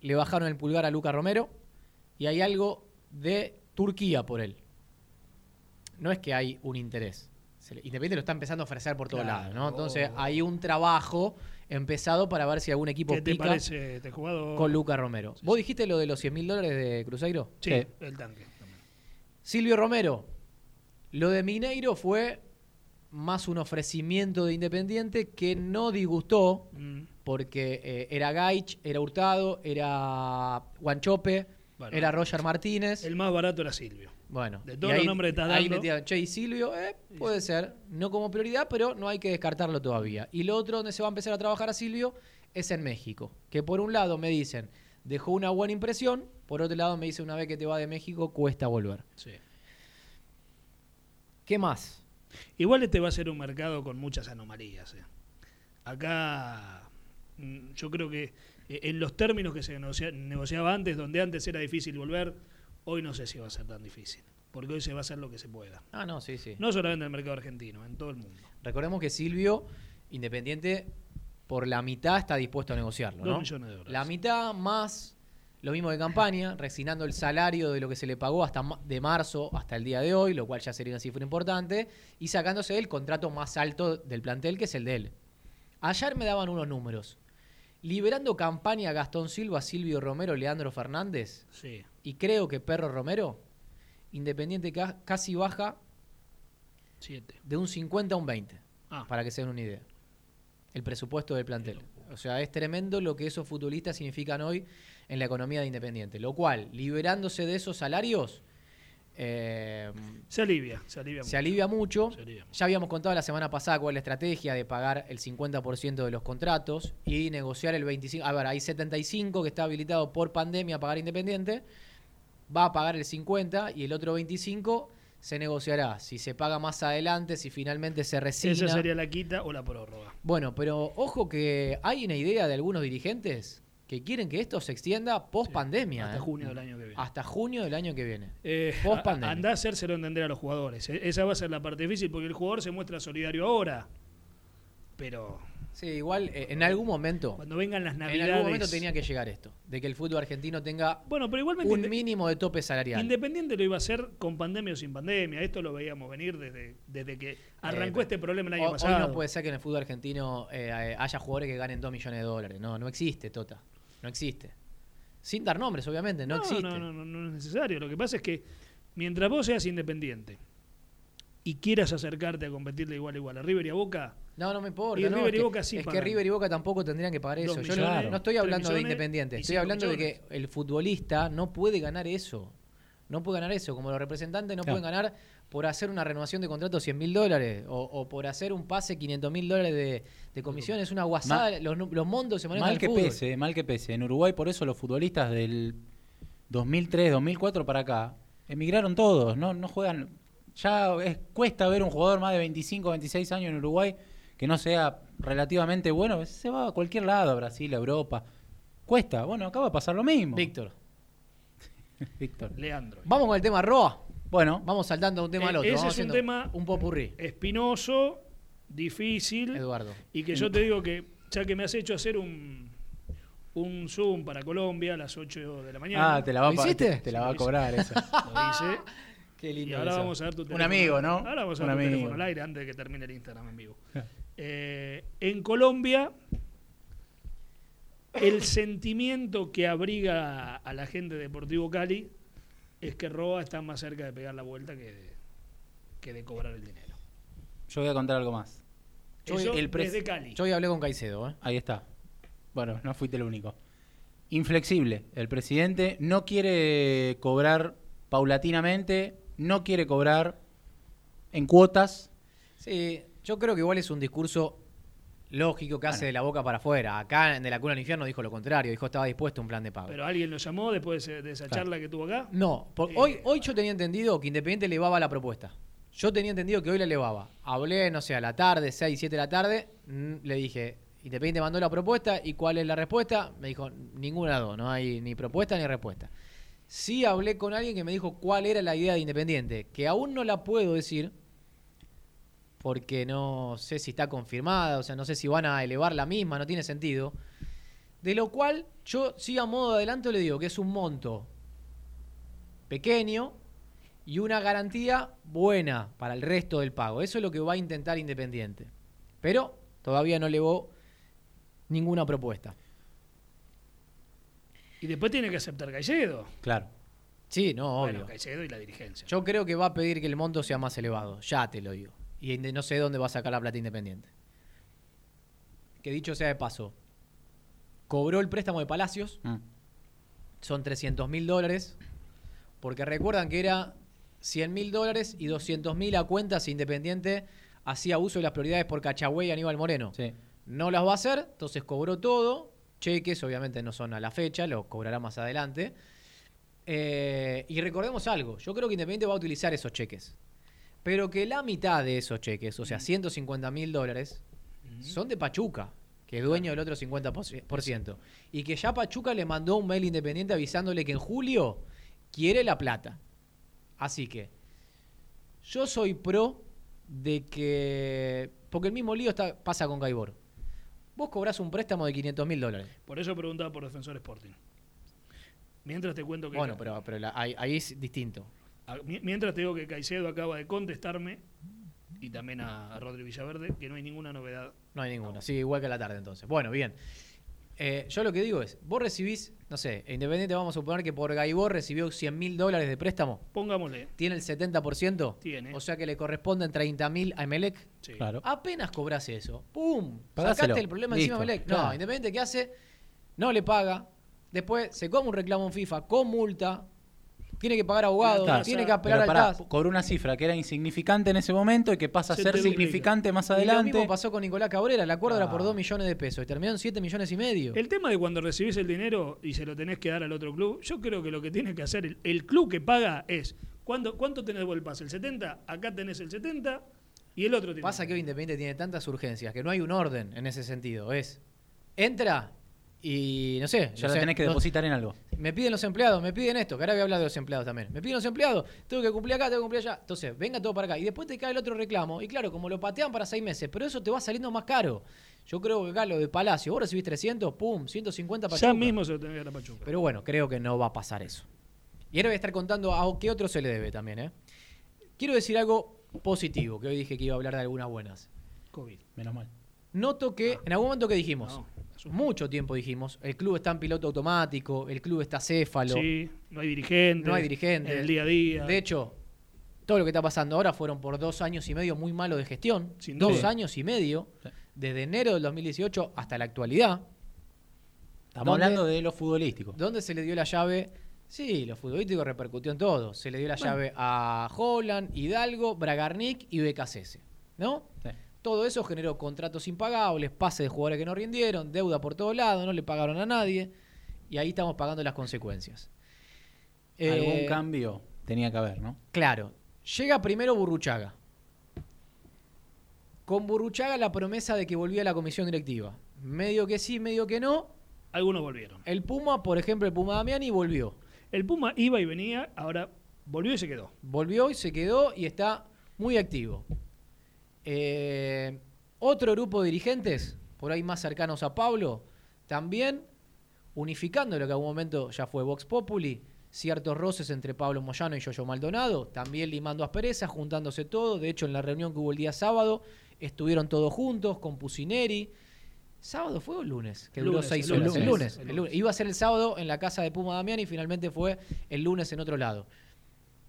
le bajaron el pulgar a Luca Romero y hay algo de Turquía por él. No es que hay un interés. Independiente lo está empezando a ofrecer por todos Claro. lados, ¿no? Entonces hay un trabajo empezado para ver si algún equipo ¿Qué te pica parece este jugador? con Lucas Romero. ¿Vos dijiste lo de los 100 mil dólares de Cruzeiro? Sí, el tanque. Silvio Romero, lo de Mineiro fue más un ofrecimiento de Independiente que no disgustó, Mm. porque eh, era Gaich, era Hurtado, era Guanchope, Bueno, era Roger Martínez. El más barato era Silvio. Bueno, De todos los nombres que estás Ahí dando. che, y Silvio, eh, puede ser, no como prioridad, pero no hay que descartarlo todavía. Y lo otro donde se va a empezar a trabajar a Silvio es en México, que por un lado me dicen, dejó una buena impresión, por otro lado me dicen, una vez que te va de México, cuesta volver. Sí. ¿Qué más? Igual este va a ser un mercado con muchas anomalías. eh. Acá mm, yo creo que eh, en los términos que se negocia- negociaba antes, donde antes era difícil volver, hoy no sé si va a ser tan difícil. Porque hoy se va a hacer lo que se pueda. Ah, no, sí, sí. No solamente en el mercado argentino, en todo el mundo. Recordemos que Silvio, Independiente, por la mitad está dispuesto a negociarlo, Dos ¿no? millones de dólares. La mitad más lo mismo de campaña, resignando el salario de lo que se le pagó hasta de marzo hasta el día de hoy, lo cual ya sería una cifra importante, y sacándose el contrato más alto del plantel, que es el de él. Ayer me daban unos números. Liberando campaña Gastón Silva, Silvio Romero, Leandro Fernández, Sí. y creo que Perro Romero, Independiente ca- casi baja Siete. de un 50 a un 20, Ah. para que se den una idea. El presupuesto del plantel. O sea, es tremendo lo que esos futbolistas significan hoy en la economía de Independiente. Lo cual, liberándose de esos salarios, eh, Se alivia, se alivia se mucho. alivia mucho. Se alivia Ya habíamos contado la semana pasada cuál es la estrategia de pagar el 50% de los contratos y negociar el 25%. A ver, hay 75 que está habilitado por pandemia a pagar Independiente. Va a pagar el 50 y el otro 25 se negociará. Si se paga más adelante, si finalmente se resigna. Esa sería la quita o la prórroga. Bueno, pero ojo que hay una idea de algunos dirigentes que quieren que esto se extienda post pandemia. hasta junio del año que viene. Hasta junio del año que viene. Eh, Post pandemia. Andá a hacérselo entender a los jugadores. E- Esa va a ser la parte difícil porque el jugador se muestra solidario ahora. Pero Sí, igual eh, en algún momento. cuando vengan las En navidades. algún momento tenía que llegar esto, de que el fútbol argentino tenga Bueno, pero igualmente un mínimo de tope salarial. Independiente lo iba a hacer con pandemia o sin pandemia. Esto lo veíamos venir desde, desde que arrancó Eh, este problema el año Hoy- pasado. Hoy no puede ser que en el fútbol argentino eh, haya jugadores que ganen 2 millones de dólares. No, no existe, Tota. No existe. Sin dar nombres, obviamente, no, existe. No, no, no, no es necesario. Lo que pasa es que mientras vos seas independiente y quieras acercarte a competirle igual a igual a River y a Boca, No, no me importa. Y no, River y Boca sí es que. River y Boca tampoco tendrían que pagar eso. Yo no, no estoy hablando de Independiente, estoy hablando de que el futbolista no puede ganar eso. No puede ganar eso. Como los representantes no Claro. pueden ganar por hacer una renovación de contrato 100 mil dólares o, o por hacer un pase 500 mil dólares de, de comisión. Es una guasada. los, nu- los montos se manejan Mal que fútbol. pese, mal que pese. En Uruguay, por eso los futbolistas del 2003, 2004 para acá, emigraron todos, no, no juegan. Ya es- cuesta ver un jugador más de 25, 26 años en Uruguay que no sea relativamente bueno. Se va a cualquier lado, a Brasil, a Europa. Cuesta. Bueno, acá va a pasar lo mismo. Víctor. Víctor. Leandro. Vamos con el tema Roa. Bueno. Vamos saltando de un tema al Eh, otro. ese Vamos es un tema Un popurrí. espinoso, difícil. Eduardo. Y que yo te digo que, ya que me has hecho hacer un, un Zoom para Colombia a las 8 de la mañana. Ah, te la va, a ¿Lo hiciste? te, te la va a cobrar esa. Lo hice. Qué lindo Y ahora eso. vamos a ver tu Un teléfono. amigo, ¿no? Ahora vamos a Un ver tu amigo. teléfono al aire antes de que termine el Instagram en vivo. Eh, en Colombia, el sentimiento que abriga a la gente de Deportivo Cali es que Roa está más cerca de pegar la vuelta que de, que de cobrar el dinero. Yo voy a contar algo más. Yo, Eso el pres- desde Cali. yo hoy hablé con Caicedo. ¿eh? Ahí está. Bueno, no fuiste el único. Inflexible. El presidente no quiere cobrar paulatinamente, no quiere cobrar en cuotas. Sí, yo creo que igual es un discurso lógico que hace de la boca para afuera. Acá en De la Cuna al Infierno dijo lo contrario, dijo estaba dispuesto a un plan de pago. Pero alguien lo llamó después de ese- de esa Claro. charla que tuvo acá. No, por- Eh, hoy, hoy yo tenía entendido que Independiente elevaba la propuesta. Yo tenía entendido que hoy la elevaba. Hablé, no sé, a la tarde, 6, 7 de la tarde, mm, le dije, Independiente mandó la propuesta y cuál es la respuesta. Me dijo, ninguna dos, no hay ni propuesta ni respuesta. Sí hablé con alguien que me dijo cuál era la idea de Independiente, que aún no la puedo decir porque no sé si está confirmada, o sea, no sé si van a elevar la misma, no tiene sentido. De lo cual yo sí a modo de adelanto le digo que es un monto pequeño y una garantía buena para el resto del pago. Eso es lo que va a intentar Independiente. Pero todavía no elevó ninguna propuesta. Y después tiene que aceptar Caicedo. Claro. Sí, no, obvio. Bueno, Caicedo y la dirigencia. Yo creo que va a pedir que el monto sea más elevado, ya te lo digo. Y no sé dónde va a sacar la plata Independiente. Que dicho sea de paso, cobró el préstamo de Palacios, Mm. son 300 mil dólares, porque recuerdan que era 100 mil dólares y 200 mil a cuenta si Independiente hacía uso de las prioridades por Cachagüey y Aníbal Moreno. Sí. No las va a hacer, entonces cobró todo. Cheques, obviamente no son a la fecha, lo cobrará más adelante. Eh, y recordemos algo, yo creo que Independiente va a utilizar esos cheques. Pero que la mitad de esos cheques, o sea, 150 mil dólares, son de Pachuca, que es dueño del otro 50%. Y que ya Pachuca le mandó un mail independiente avisándole que en julio quiere la plata. Así que yo soy pro de que... Porque el mismo lío está, pasa con Gaibor. Vos cobrás un préstamo de 500 mil dólares. Por eso preguntaba por Defensor Sporting. Mientras te cuento que. Bueno, pero, pero la- ahí, ahí es distinto. Ah, mi- Mientras te digo que Caicedo acaba de contestarme, y también a, a Rodri Villaverde, que no hay ninguna novedad. No hay ninguna. Sí, igual que a la tarde entonces. Bueno, bien. Eh, yo lo que digo es, vos recibís, no sé, Independiente vamos a suponer que por Gaibor recibió 100 mil dólares de préstamo. Pongámosle. Tiene el 70%. Tiene. O sea que le corresponden 30 mil a Emelec. Sí. Claro. Apenas cobras eso. ¡Pum! Pagáselo. Sacaste el problema encima de. Emelec. No, Claro. Independiente, ¿qué hace? No le paga. Después se come un reclamo en FIFA con multa. Tiene que pagar abogado. Claro. Tiene que apelar Pero al TAS. cobró una cifra que era insignificante en ese momento y que pasa a Se ser significante más Y lo adelante. mismo pasó con Nicolás Cabrera. El acuerdo era por Ah. 2 millones de pesos y terminó en 7 millones y medio. El tema de cuando recibís el dinero y se lo tenés que dar al otro club, yo creo que lo que tiene que hacer el, el club que paga es, ¿cuánto, ¿cuánto tenés vos el pase? ¿El 70? Acá tenés el 70 y el otro tiene. Pasa que hoy Independiente tiene tantas urgencias que no hay un orden en ese sentido. Es, entra y no sé. Ya no la sé, tenés que no- depositar en algo. Me piden los empleados, me piden esto, que ahora voy a hablar de los empleados también. Me piden los empleados, tengo que cumplir acá, tengo que cumplir allá. Entonces, venga todo para acá. Y después te cae el otro reclamo. Y claro, como lo patean para seis meses, pero eso te va saliendo más caro. Yo creo que acá lo de Palacio, vos recibís 300, pum, 150 para Ya mismo se lo tenés que a Pachuca. Pero bueno, creo que no va a pasar eso. Y ahora voy a estar contando a qué otro se le debe también, ¿eh? Quiero decir algo positivo, que hoy dije que iba a hablar de algunas buenas. COVID. Menos mal. Noto que, en algún momento que dijimos, No, mucho tiempo dijimos, el club está en piloto automático, el club está céfalo, Sí, no hay dirigentes. no hay dirigentes. En el día a día. De hecho, todo lo que está pasando ahora fueron por dos años y medio muy malos de gestión. Sin dos años y medio, Sí. desde enero del 2018 hasta la actualidad. Estamos ¿Dónde- hablando de lo futbolístico. ¿Dónde se le dio la llave? Sí, lo futbolístico repercutió en todo. Se le dio la llave a Holland, Hidalgo, Bragarnik y BKCS. ¿No? Sí. Todo eso generó contratos impagables, pases de jugadores que no rindieron, deuda por todos lados, no le pagaron a nadie. Y ahí estamos pagando las consecuencias. Algún Eh, cambio tenía que haber, ¿no? Claro. Llega primero Burruchaga. Con Burruchaga la promesa de que volvía a la comisión directiva. Medio que sí, medio que no. Algunos volvieron. El Puma, por ejemplo, el Puma Damiani volvió. El Puma iba y venía, ahora volvió y se quedó. Volvió y se quedó y está muy activo. Eh, otro grupo de dirigentes, por ahí más cercanos a Pablo, también unificando lo que en algún momento ya fue Vox Populi, ciertos roces entre Pablo Moyano y Yoyo Maldonado, también limando asperezas, juntándose todo. De hecho, en la reunión que hubo el día sábado, estuvieron todos juntos con Pusineri. ¿Sábado fue o lunes? Que duró Lunes, seis el horas. lunes, El lunes. el lunes. Iba a ser el sábado en la casa de Puma Damián y finalmente fue el lunes en otro lado.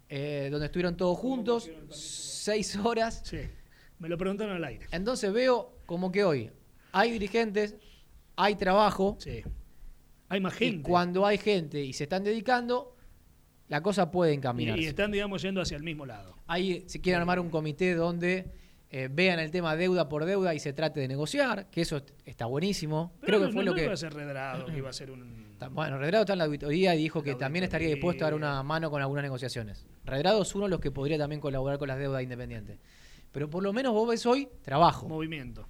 Eh, donde estuvieron todos juntos, seis horas. Sí. Me lo preguntaron al aire. Entonces veo como que hoy hay dirigentes, hay trabajo. Sí. Hay más Y gente. cuando hay gente y se están dedicando, la cosa puede Y, encaminarse. y están, digamos, yendo hacia el mismo lado. Ahí si quieren armar un comité donde eh, vean el tema deuda por deuda y se trate de negociar, que eso est- está buenísimo. Pero Creo no, que fue no lo que... iba a ser redrado, que iba a ser un. Bueno, Redrado está en la auditoría y dijo que también estaría dispuesto a dar una mano con algunas negociaciones. Redrado es uno de los que podría también colaborar con las deudas independientes. Pero por lo menos vos ves hoy trabajo. movimiento.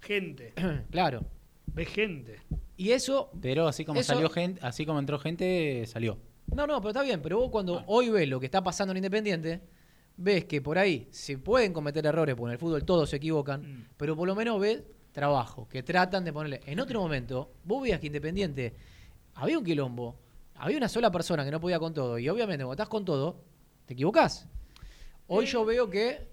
Gente. claro. Ves gente. Y eso... Pero así como Eso- salió gente, así como entró gente, salió. No, no, pero está bien. Pero vos cuando hoy ves lo que está pasando en Independiente, ves que por ahí se pueden cometer errores, porque en el fútbol todos se equivocan, Mm. pero por lo menos ves trabajo, que tratan de ponerle... En otro momento, vos veías que Independiente había un quilombo, había una sola persona que no podía con todo, y obviamente cuando estás con todo, te equivocás. Hoy yo veo que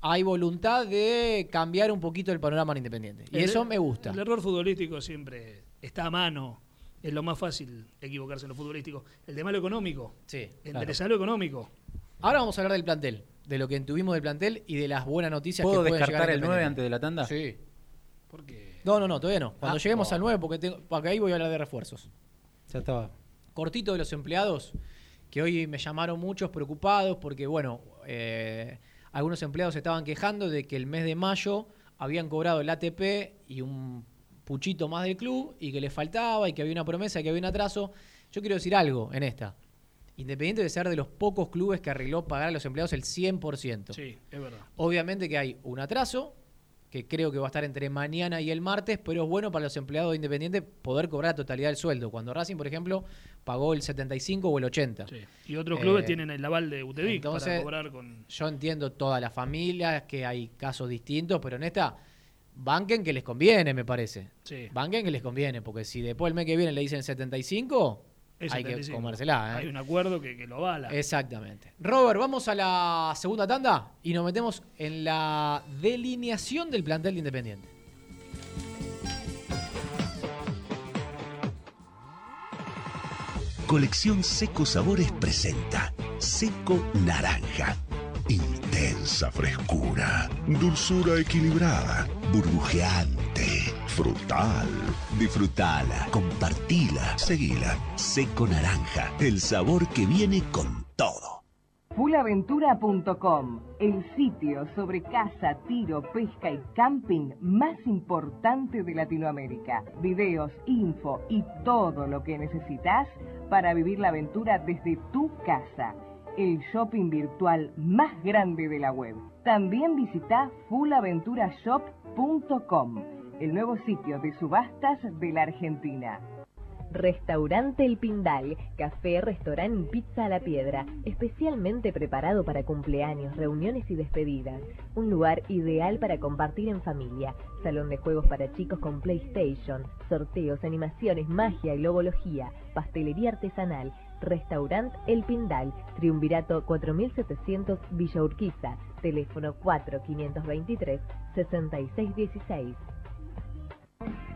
hay voluntad de cambiar un poquito el panorama en Independiente. Y El- eso me gusta. El error futbolístico siempre está a mano. Es lo más fácil equivocarse en lo futbolístico. El tema lo económico. Sí. Enderezar lo económico. Ahora vamos a hablar del plantel, de lo que tuvimos del plantel y de las buenas noticias ¿Puedo que pueden descartar llegar el 9 Independiente. antes de la tanda? Sí. Porque No, no, no, todavía no. Cuando Ah, lleguemos al 9, porque, tengo, porque ahí voy a hablar de refuerzos. Ya estaba. Cortito de los empleados, que hoy me llamaron muchos preocupados porque, bueno, eh, algunos empleados se estaban quejando de que el mes de mayo habían cobrado el ATP y un puchito más del club y que les faltaba y que había una promesa, que había un atraso. Yo quiero decir algo en esta. Independiente de ser de los pocos clubes que arregló pagar a los empleados el 100%. Sí, es verdad. Obviamente que hay un atraso, que creo que va a estar entre mañana y el martes, pero es bueno para los empleados de Independiente poder cobrar la totalidad del sueldo. Cuando Racing, por ejemplo, pagó el 75 o el 80. Y otros clubes Eh, tienen el aval de Utevic para entonces, cobrar con. Yo entiendo todas las familias, que hay casos distintos, pero en esta, banquen que les conviene, me parece. Sí. Banquen que les conviene, porque si después el mes que viene le dicen 75, Es hay que 75. comérsela. ¿eh? Hay un acuerdo que, que lo avala. Exactamente. Robert, vamos a la segunda tanda y nos metemos en la delineación del plantel de Independiente. Colección Seco Sabores presenta Seco Naranja. Intensa frescura, dulzura equilibrada, burbujeante, frutal. Disfrutala, compartila, seguila. Seco Naranja, el sabor que viene con todo. Fulaventura.com, el sitio sobre caza, tiro, pesca y camping más importante de Latinoamérica. Videos, info y todo lo que necesitas para vivir la aventura desde tu casa. El shopping virtual más grande de la web. También visita fulaventurashop.com, el nuevo sitio de subastas de la Argentina. Restaurante El Pindal, café, restaurante y pizza a la piedra, especialmente preparado para cumpleaños, reuniones y despedidas. Un lugar ideal para compartir en familia. Salón de juegos para chicos con PlayStation, sorteos, animaciones, magia y lobología, pastelería artesanal. Restaurante El Pindal, Triunvirato 4700 Villa Urquiza, teléfono 4523 6616. Thank you.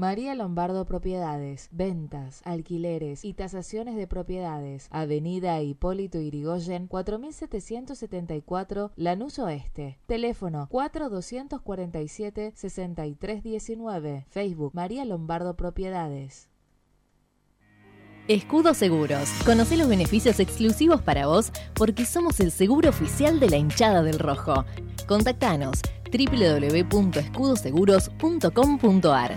María Lombardo Propiedades, ventas, alquileres y tasaciones de propiedades. Avenida Hipólito Irigoyen, 4774 Lanús Oeste. Teléfono 4247-6319. Facebook María Lombardo Propiedades. Escudo Seguros. Conoce los beneficios exclusivos para vos porque somos el seguro oficial de la hinchada del rojo. Contactanos www.escudoseguros.com.ar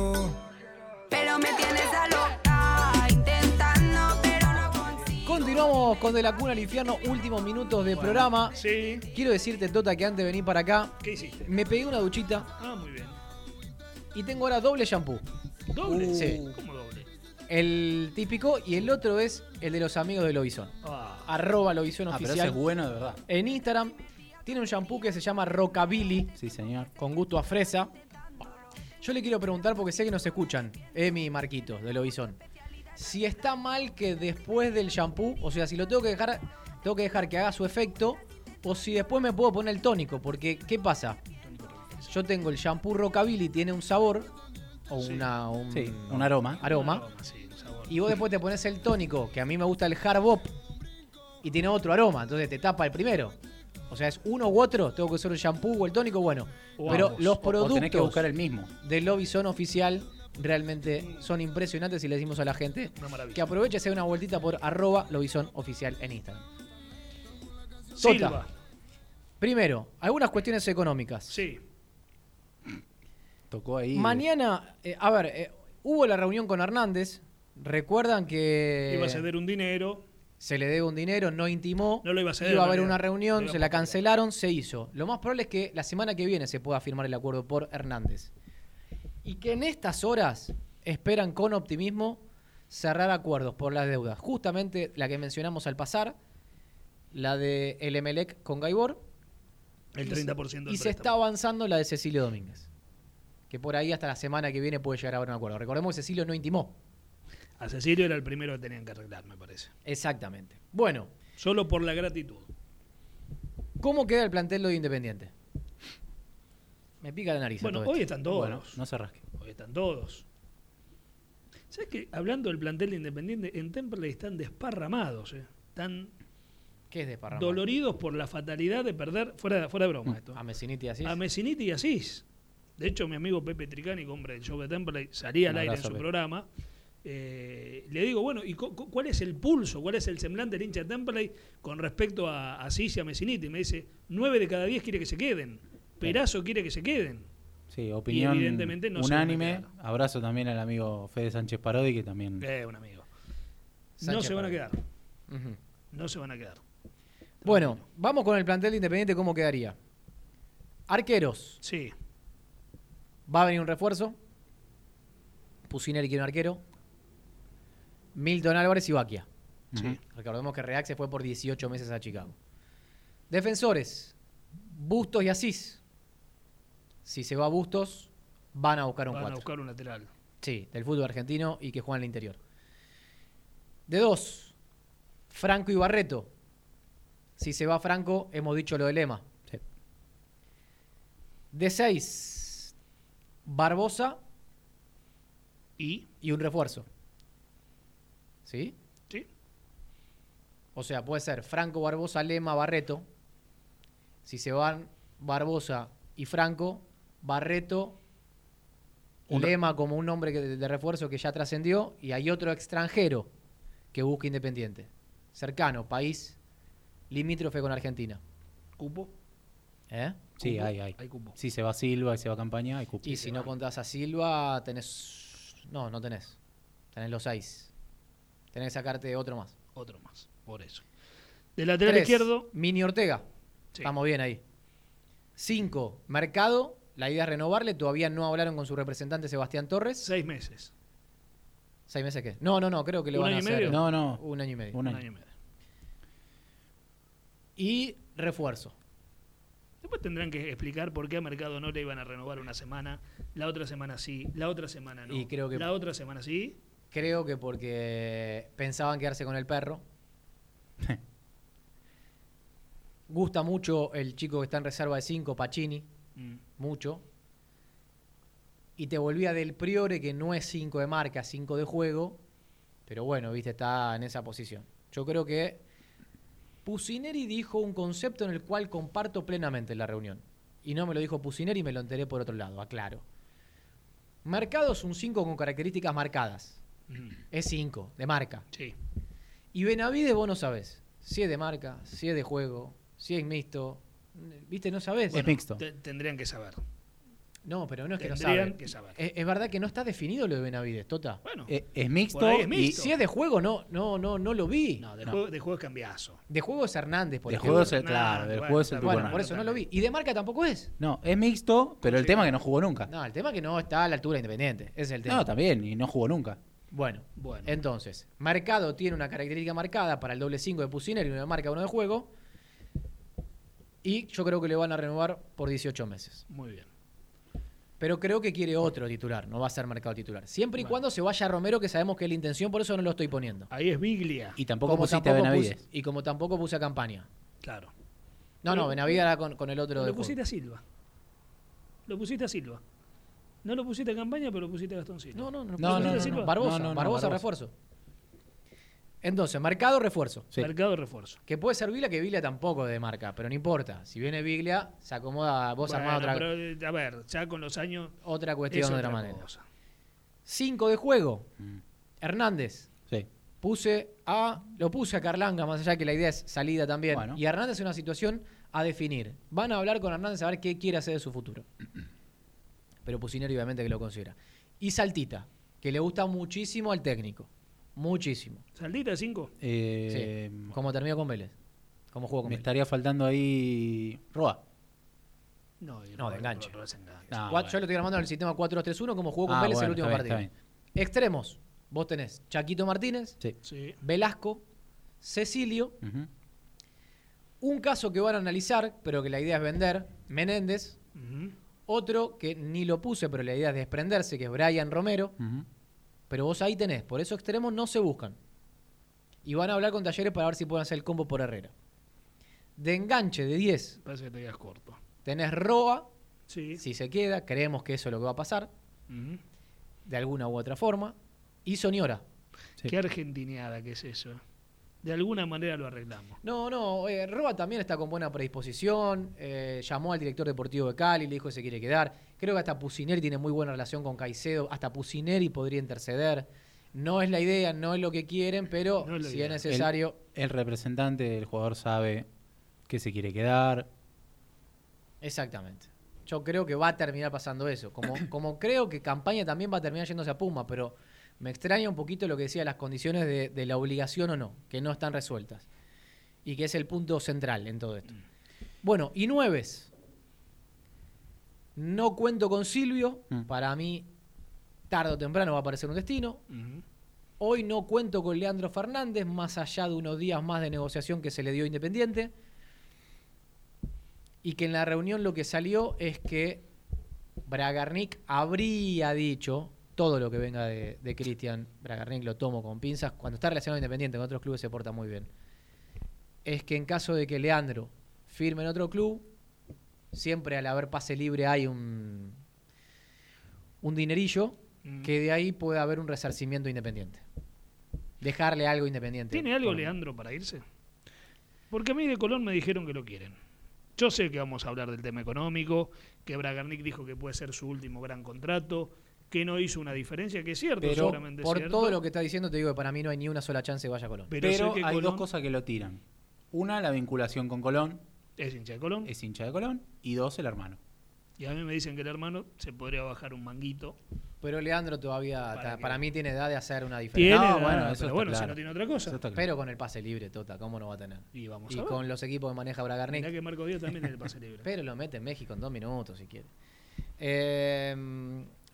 Continuamos con De la Cuna al Infierno, últimos minutos de programa. Sí. Quiero decirte, Tota, que antes de venir para acá, ¿Qué hiciste? me pegué una duchita Ah, muy bien. y tengo ahora doble shampoo. ¿Doble? Uh. Sí. ¿Cómo doble? El típico y el otro es el de los amigos de Lobizón. Ah, Arroba Lobizón Ah, pero oficial. ese es bueno de verdad. En Instagram tiene un shampoo que se llama Rockabilly, Sí, señor. con gusto a fresa. Yo le quiero preguntar, porque sé que nos escuchan, Emi y Marquitos, de Lobizón. Si está mal que después del shampoo, o sea, si lo tengo que dejar, tengo que dejar que haga su efecto, o si después me puedo poner el tónico, porque ¿qué pasa? Yo tengo el shampoo Rockabilly, tiene un sabor, o Sí. una, un, Sí, un aroma. aroma, aroma, sí, un sabor. y vos después te pones el tónico, que a mí me gusta el hard bop, y tiene otro aroma, entonces te tapa el primero. O sea, es uno u otro, tengo que usar el shampoo o el tónico, bueno. O pero ambos. los O- o tenés productos que buscar el mismo. de Lobby oficial realmente son impresionantes y le decimos a la gente que aproveche y se dé una vueltita por arroba Lobizón oficial en Instagram. Silva. Tota. Primero, algunas cuestiones económicas. Sí. Tocó ahí. Mañana, eh, a ver, eh, hubo la reunión con Hernández. Recuerdan que Iba a ceder un dinero. se le debe un dinero, no intimó. No lo iba a ceder, Iba a en haber una reunión, se la cancelaron, se hizo. Lo más probable es que la semana que viene se pueda firmar el acuerdo por Hernández. Y que en estas horas esperan con optimismo cerrar acuerdos por las deudas. Justamente la que mencionamos al pasar, la de el Emelec con Gaibor. El Y- 30% del Y se está avanzando la de Cecilio Domínguez. Que por ahí hasta la semana que viene puede llegar a haber un acuerdo. Recordemos que Cecilio no intimó. A Cecilio era el primero que tenían que arreglar, me parece. Exactamente. Bueno, Solo por la gratitud. ¿cómo queda el plantel de Independiente? Me pica la nariz. Bueno, hoy están todos. Bueno, no se rasque. Hoy están todos. ¿Sabes que Hablando del plantel de Independiente, en Temperley están desparramados, eh? Están ¿Qué es de Parramá? doloridos por la fatalidad de perder, fuera de, fuera de Mm. broma esto, A Messiniti así. a Messiniti y Asís. De hecho, mi amigo Pepe Tricani, hombre del show de Temperley, salía al aire en su programa. eh, le digo, bueno, ¿y cu- cu- cuál es el pulso, cuál es el semblante del hincha de Temperley con respecto a Asís y a Messiniti? Me dice, nueve de cada diez quiere que se queden. Perazo quiere que se queden. Sí, opinión evidentemente no unánime. Abrazo también al amigo Fede Sánchez Parodi, que también. Eh, un amigo. no se van a quedar. No se van a quedar. Bueno, vamos con el plantel de Independiente, ¿cómo quedaría? Arqueros. Sí. Va a venir un refuerzo. Pusineri quiere un arquero. Milton Álvarez y Baquia. Sí. Recordemos que Reac se fue por 18 meses a Chicago. Defensores. Bustos y Asís. Si se va a Bustos, van a buscar un Van a 4. buscar un lateral. Sí, del fútbol argentino y que juega en el interior. De dos, Franco y Barreto. Si se va Franco, hemos dicho lo de Lema. Sí. De seis, Barbosa ¿Y? y un refuerzo. ¿Sí? Sí. O sea, puede ser Franco, Barbosa, Lema, Barreto. Si se van Barbosa y Franco, Barreto, Un Lema como un nombre que- de refuerzo que ya trascendió y hay otro extranjero que busca Independiente. Cercano, país limítrofe con Argentina. Cupo. ¿Eh? Sí, cupo. hay, hay. Hay cupo. Si se va Silva y se va Campaña, hay cupo. Y si no contás a Silva, tenés. No, no tenés. Tenés los seis. Tenés que sacarte otro más. Otro más, por eso. De lateral Tres, izquierdo, Mini Ortega. Sí. Estamos bien ahí. Cinco, Mercado. La idea es renovarle. Todavía no hablaron con su representante Sebastián Torres. seis meses. ¿Seis meses qué? No, no, no. Creo que le ¿Un van a año y hacer. medio? No, no. Un año y medio. Un año y medio. Y refuerzo. Después tendrán que explicar por qué a Mercado no le iban a renovar una semana, la otra semana sí, la otra semana no. Y creo que- La otra semana sí. Creo que porque pensaban quedarse con el perro. Gusta mucho el chico que está en reserva de 5, Pacini. Mm. Mucho. Y te volvía del Priore, que no es 5 de marca, 5 de juego. Pero bueno, viste, está en esa posición. Yo creo que Pusineri dijo un concepto en el cual comparto plenamente en la reunión. Y no me lo dijo Pusineri, me lo enteré por otro lado, aclaro. Mercado es un 5 con características marcadas. Mm. Es 5, de marca. Sí. Y Benavides vos no sabés si es de marca, si es de juego, si es mixto. ¿Viste? No sabés. Es mixto. Te- tendrían que saber. No, pero no es que no Tendrían saben. que saber. Es, es verdad que no está definido lo de Benavides, Tota. Bueno, Eh, es mixto, y. Si es de juego, no, no, no, no lo vi. no, de, No. Juego, de juego es cambiazo. De juego es Hernández, por de ejemplo. juego es el, claro, del bueno, juego es el Bueno, por eso no lo vi. Y de marca tampoco es. No, es mixto, pero el tema es que no jugó nunca. No, el tema es que no está a la altura de Independiente. Ese es el tema. No, también, y no jugó nunca. Bueno, Bueno. entonces, Mercado tiene una característica marcada para el doble 5 de Pusiner y una marca uno de juego. Y yo creo que le van a renovar por 18 meses. Muy bien. Pero creo que quiere otro titular, no va a ser Mercado titular. Siempre y Bueno. cuando se vaya Romero, que sabemos que es la intención, por eso no lo estoy poniendo. Ahí es Biglia. Y tampoco Como pusiste a tampoco Benavides. puse- y como tampoco puse a campaña. Claro. No, Pero- no, Benavides era con, con el otro de Lo juego. pusiste a Silva. Lo pusiste a Silva. No lo pusiste a campaña, pero lo pusiste a Gastón Silva. No, no, no. No, pusiste no, a no, Silva. no. Barbosa, No, no, no, Barbosa, Barbosa. refuerzo. Entonces, Mercado, refuerzo. Sí. Mercado refuerzo. Que puede ser Biglia, que Biglia tampoco es de marca, pero no importa. Si viene Biglia, se acomoda, vos Bueno, armás otra, pero, eh, a ver, ya con los años otra es cuestión de otra otra manera. cosa. 5 de juego. Mm. Hernández. Sí. Puse a. Lo puse a Carlanga, más allá que la idea es salida también. Bueno. Y Hernández es una situación a definir. Van a hablar con Hernández a ver qué quiere hacer de su futuro. Pero Pusineri obviamente que lo considera. Y Saltita, que le gusta muchísimo al técnico. Muchísimo. ¿Saldita 5? Eh, Sí. Como terminó con Vélez. Como jugó con me Vélez. estaría faltando ahí Roa. No, y No, de enganche. Ro- Ro- es enganche. Ah, Cua- bueno. Yo lo estoy armando en el sistema 4-3-1 como jugó con Ah, Vélez el bueno, último está bien, partido. está bien. Extremos. Vos tenés Chaquito Martínez, Sí. Sí. Velasco, Cecilio. Ujú. Un caso que van a analizar, pero que la idea es vender, Menéndez. Ujú. Otro que ni lo puse, pero la idea es desprenderse, que es Brian Romero. Ujú. Pero vos ahí tenés, por eso extremos no se buscan. Y van a hablar con talleres para ver si pueden hacer el combo por Herrera. De enganche de 10, Parece que te quedas corto. tenés Roa, Sí. si se queda, creemos que eso es lo que va a pasar, de alguna u otra forma. Y Soñora. Sí. Qué argentineada que es eso. De alguna manera lo arreglamos. No, no, eh, Roa también está con buena predisposición. eh, llamó al director deportivo de Cali, le dijo que se quiere quedar. Creo que hasta Pusineri tiene muy buena relación con Caicedo. Hasta Pusineri podría interceder. No es la idea, no es lo que quieren, pero No es lo si es necesario. El representante del jugador sabe que se quiere quedar. Exactamente. Yo creo que va a terminar pasando eso. Como, como creo que campaña también va a terminar yéndose a Puma, pero me extraña un poquito lo que decía las condiciones de, de la obligación o no, que no están resueltas. Y que es el punto central en todo esto. Bueno, y nueves. No cuento con Silvio. Mm. Para mí, tarde o temprano va a aparecer un destino. Hoy no cuento con Leandro Fernández, más allá de unos días más de negociación que se le dio Independiente. Y que en la reunión lo que salió es que Bragarnik habría dicho todo lo que venga de, de Cristian Bragarnik, lo tomo con pinzas. Cuando está relacionado a Independiente, con otros clubes se porta muy bien. Es que en caso de que Leandro firme en otro club, siempre al haber pase libre hay un, un dinerillo Mm. que de ahí puede haber un resarcimiento independiente. Dejarle algo independiente. ¿Tiene algo Leandro para irse? Porque a mí de Colón me dijeron que lo quieren. Yo sé que vamos a hablar del tema económico, que Bragarnik dijo que puede ser su último gran contrato, que no hizo una diferencia, que es cierto, Pero seguramente por cierto. todo lo que está diciendo, te digo que para mí no hay ni una sola chance de vaya a Colón. Pero Pero, sé que hay Colón- dos cosas que lo tiran. Una, la vinculación con Colón. Es hincha de Colón. es hincha de Colón. Y dos, el hermano. Y a mí me dicen que el hermano se podría bajar un manguito. Pero Leandro todavía, Para ta- que- para, mí tiene edad de hacer una Tiene, diferencia. edad, No, bueno, eso pero bueno, si no tiene otra cosa. Pero con el pase libre, Tota, ¿cómo no va a tener? Y vamos Y a ver. con los equipos que maneja Bragarnik. Mirá que Marco Díaz también es el pase libre. Pero lo mete en México en dos minutos, si quiere. Eh,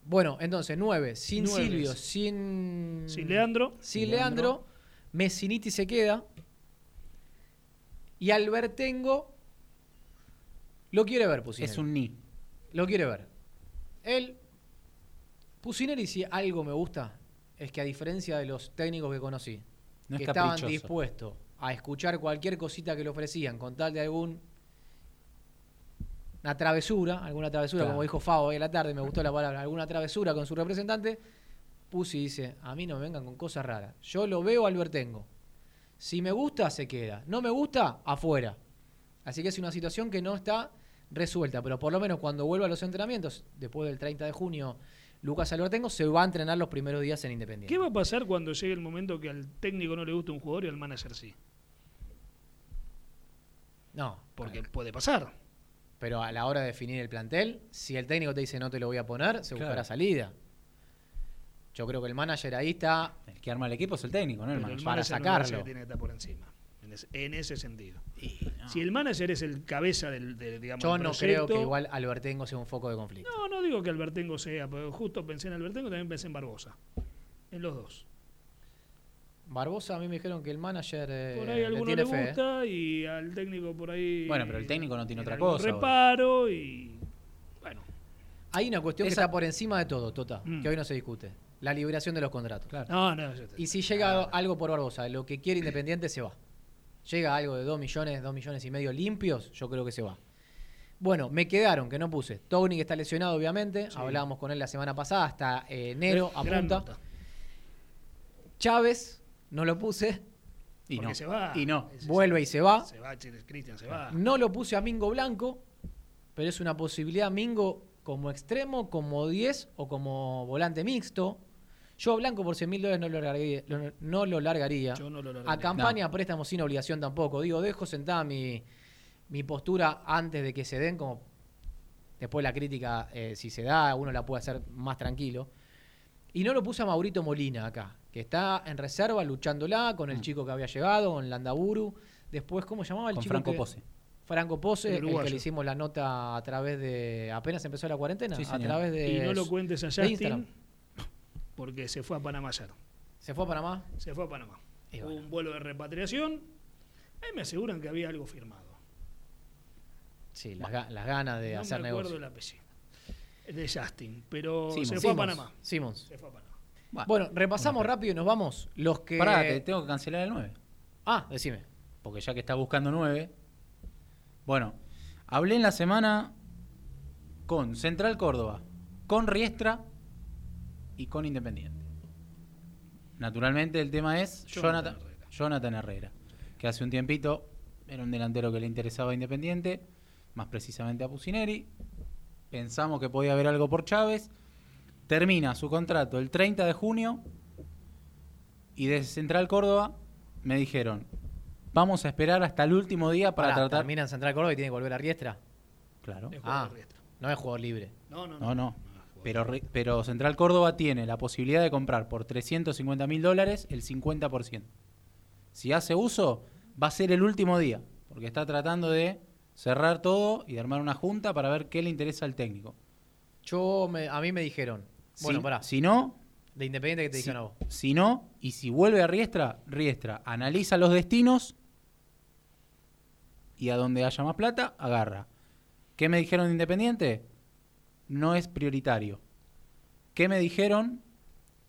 bueno, entonces, nueve. Sin Nueve. Silvio, sin... Sin Leandro. Sin Sin Leandro. Leandro. Messiniti se queda. Y Albertengo lo quiere ver, Pusineri. Es un ni. Lo quiere ver. Él, Pusineri, si algo me gusta, es que a diferencia de los técnicos que conocí, No que es estaban dispuestos a escuchar cualquier cosita que le ofrecían con tal de algún una travesura, alguna travesura, Claro. como dijo Favo hoy en la tarde, me gustó la palabra, alguna travesura con su representante, Pusi dice, a mí no me vengan con cosas raras. Yo lo veo al Bertengo. Si me gusta, se queda. No me gusta, afuera. Así que es una situación que no está resuelta, pero por lo menos cuando vuelva a los entrenamientos, después del 30 de junio, Lucas Albertengo se va a entrenar los primeros días en Independiente. ¿Qué va a pasar cuando llegue el momento que al técnico no le guste un jugador y al manager sí? No, Porque puede pasar. pero a la hora de definir el plantel, si el técnico te dice no te lo voy a poner, se buscará Claro. salida. Yo creo que el manager ahí está El que arma el equipo es el técnico, ¿no? El Pero el manager. para manager no sacarlo. que tiene que estar por encima. En ese, en ese sentido. Si el manager es el cabeza del, del, digamos, Yo no creo que igual Albertengo sea un foco de conflicto. No, no digo que Albertengo sea, pero justo pensé en Albertengo, también pensé en Barbosa. En los dos. Barbosa a mí me dijeron que el manager eh, Por ahí a le tiene le fe. ¿eh? gusta y al técnico por ahí. Bueno, pero el técnico no tiene otra cosa. reparo y. Bueno. Hay una cuestión Esa- que está por encima de todo, Tota, Mm. que hoy no se discute. La liberación de los contratos. No, no, yo te- Y si llega algo por Barbosa, lo que quiere Independiente se va. Llega algo de 2 millones, 2 millones y medio limpios, yo creo que se va. Bueno, me quedaron, que no puse. Tony que está lesionado, obviamente. Sí. Hablábamos con él la semana pasada, hasta eh, enero apunta. Chávez, no lo puse. Y Porque no. se va. Y no. Ese- Vuelve y se va. Se va, Cristian, se va. No lo puse a Mingo Blanco, pero es una posibilidad Mingo como extremo, como 10 o como volante mixto. Yo a Blanco por 100 mil dólares no lo largaría. lo- no lo largaría. Yo no lo A largaría. campaña a préstamo sin obligación tampoco. Digo, dejo sentada mi, mi postura antes de que se den, como después la crítica, eh, si se da, uno la puede hacer más tranquilo. Y no lo puse a Maurito Molina acá, que está en reserva luchándola con el chico que había llegado, con Landaburu. Después, ¿cómo llamaba el Con chico? Franco que- Pose. Franco Pose, El el, que le hicimos la nota a través de. apenas empezó la cuarentena, Sí, a través de. Y no lo cuentes a de Justin Instagram. Porque se fue a Panamá ayer. ¿Se fue a Panamá? Se fue a Panamá. Y Hubo bueno. un vuelo de repatriación. Ahí me aseguran que había algo firmado. Sí, las, ga- las ganas de no hacer me acuerdo negocio. el apellido. De Justin. Pero Simmons. se fue a Simmons, Panamá. Simmons. Se fue a Panamá. Bueno, repasamos rápido y nos vamos. Los que. Pará, te tengo que cancelar el 9. Ah, decime. Porque ya que está buscando 9. Bueno, hablé en la semana con Central Córdoba, con Riestra y con Independiente. Naturalmente el tema es Jonathan Jonathan, Jonathan Herrera, que hace un tiempito era un delantero que le interesaba a Independiente, más precisamente a Pusineri. Pensamos que podía haber algo por Chávez. Termina su contrato el 30 de junio y desde Central Córdoba me dijeron, vamos a esperar hasta el último día para tratar... Termina en Central Córdoba y tiene que volver a Riestra. Claro. Ah, Riestra. no es jugador libre. No, no, No, no. Pero, pero Central Córdoba tiene la posibilidad de comprar por 350 mil dólares el 50%. Si hace uso, va a ser el último día, porque está tratando de cerrar todo y de armar una junta para ver qué le interesa al técnico. Yo me- a mí me dijeron. Bueno, si, pará. si no, De Independiente que te si, dijeron a vos. si no, y si vuelve a Riestra, Riestra analiza los destinos y a donde haya más plata, agarra. ¿Qué me dijeron de Independiente? No es prioritario. ¿Qué me dijeron?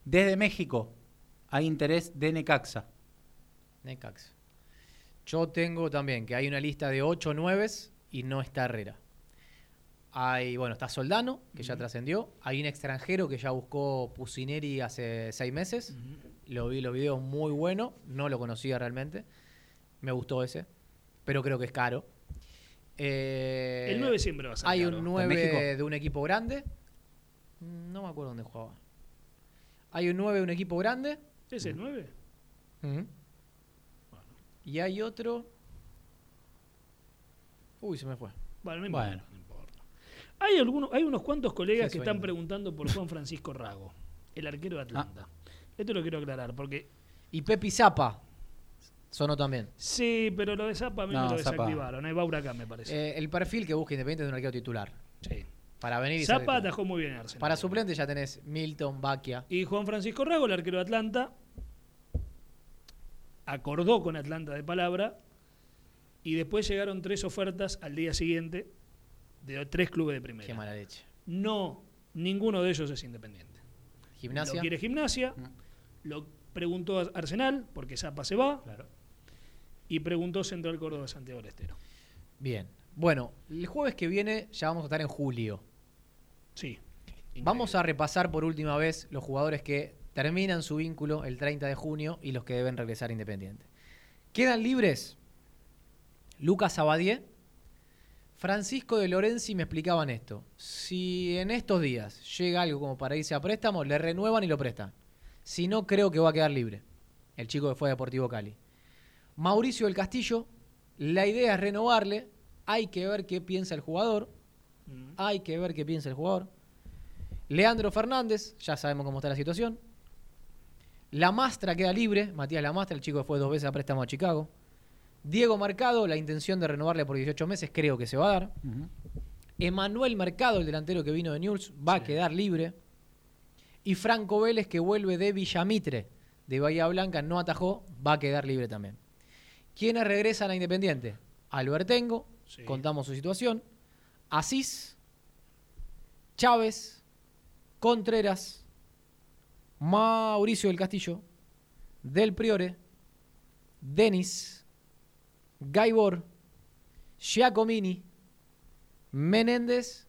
Desde México hay interés de Necaxa. Necax. Yo tengo también que hay una lista de 8 9 y no está Herrera. Hay, bueno, está Soldano, que ya trascendió. Hay un extranjero que ya buscó Pusineri hace seis meses. Lo vi los videos muy bueno. No lo conocía realmente. Me gustó ese. Pero creo que es caro. Eh, El 9 siempre va a ser Hay un ¿En 9 México? de un equipo grande. No me acuerdo dónde jugaba. Hay un 9 de un equipo grande. ¿Es el 9? Ujú. Y hay otro. Uy, se me fue. Bueno, no Bueno. importa, no importa. Hay, algunos, hay unos cuantos colegas que están preguntando por Juan Francisco Rago, el arquero de Atlanta. Esto lo quiero aclarar, porque Y Pepi Zapa sonó también. sí, pero lo de Zapa a mí No, me lo Zappa. desactivaron. Hay Baura acá, me parece. Eh, el perfil que busca Independiente es de un arquero titular. Sí. Para venir y Zapa atajó muy bien en Arsenal. Para suplente ya tenés Milton, Baquia. Y Juan Francisco Rago, el arquero de Atlanta, acordó con Atlanta de palabra y después llegaron tres ofertas al día siguiente de tres clubes de primera. Qué mala leche. No, ninguno de ellos es independiente. Gimnasia. Lo quiere Gimnasia, lo preguntó a Arsenal, porque Zapa se va, y preguntó Central Córdoba de Santiago del Estero. Bien. Bueno, el jueves que viene ya vamos a estar en julio. Sí. Vamos a repasar por última vez los jugadores que terminan su vínculo el 30 de junio y los que deben regresar a Independiente. Quedan libres Lucas Abadie, Francisco de Lorenzi me explicaban esto. Si en estos días llega algo como para irse a préstamo, le renuevan y lo prestan. Si no, creo que va a quedar libre. El chico que fue a Deportivo Cali. Mauricio del Castillo, la idea es renovarle. Hay que ver qué piensa el jugador. Hay que ver qué piensa el jugador. Leandro Fernández, ya sabemos cómo está la situación. La Mastra queda libre, Matías La Mastra, el chico que fue dos veces a préstamo a Chicago. Diego Mercado, la intención de renovarle por 18 meses, creo que se va a dar. Emanuel Mercado, el delantero que vino de Newell's, va a quedar libre. Y Franco Vélez, que vuelve de Villamitre, de Bahía Blanca, no atajó, va a quedar libre también. ¿Quiénes regresan a Independiente? Albertengo, contamos su situación. Asís, Chávez, Contreras, Mauricio del Castillo, Del Priore, Denis, Gaibor, Giacomini, Menéndez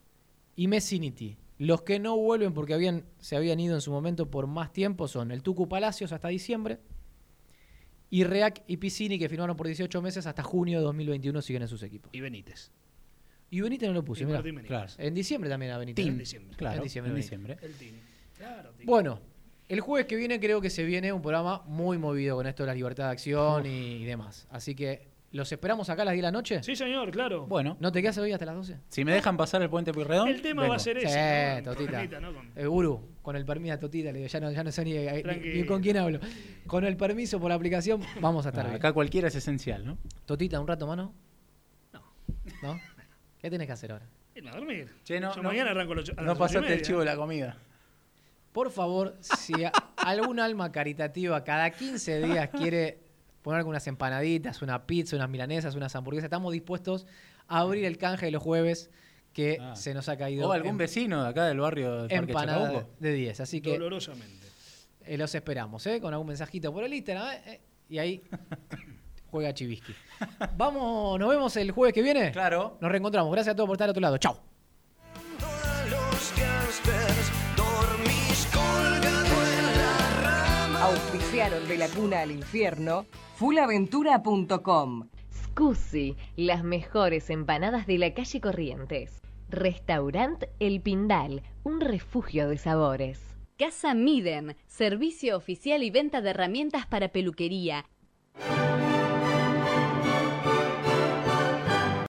y Messiniti. Los que no vuelven porque habían, se habían ido en su momento por más tiempo son el Tucu Palacios hasta diciembre y Reac y Piscini que firmaron por 18 meses hasta junio de 2021 siguen en sus equipos. Y Benítez. Y Benítez no lo puse, mirá. Benítez. En diciembre también a Benítez. En diciembre. Claro, en diciembre. en Benítez. diciembre. El Tini. Claro. Bueno, el jueves que viene creo que se viene un programa muy movido con esto de la libertad de acción y, y demás. Así que los esperamos acá a las 10 de la noche. Sí, señor, claro. Bueno, ¿No te quedas hoy hasta las 12? si me dejan pasar el puente Pueyrredón, El tema va a ser Sí, ese. ¿no? Totita. ¿no? Con- Eh, Uru, con el permiso a Totita, le digo, ya no, ya no sé ni, ni- ni con quién hablo. Con el permiso por la aplicación, vamos a estar Ah, bien. acá cualquiera es esencial, ¿no? Totita, un rato, mano. No. ¿No? ¿Qué tenés que hacer ahora? Irme a dormir. Che, no, Yo no- mañana arranco ocho- a No pasaste el chivo de la comida. Por favor, si a- algún alma caritativa cada 15 días quiere poner algunas empanaditas, una pizza, unas milanesas, unas hamburguesas, estamos dispuestos a abrir el canje de los jueves que Ah. se nos ha caído. O algún en- vecino de acá del barrio del Parque empanada Chacabuco. de 10. Así que Dolorosamente. eh, los esperamos, ¿eh? Con algún mensajito por el Instagram. ¿eh? Eh, Y ahí juega Chivisky. Vamos, nos vemos el jueves que viene. Claro. Nos reencontramos. Gracias a todos por estar al otro lado. Chao. Auspiciaron de la cuna al infierno fulaventura.com. Scusi, las mejores empanadas de la calle Corrientes. Restaurant El Pindal, un refugio de sabores. Casa Miden, servicio oficial y venta de herramientas para peluquería,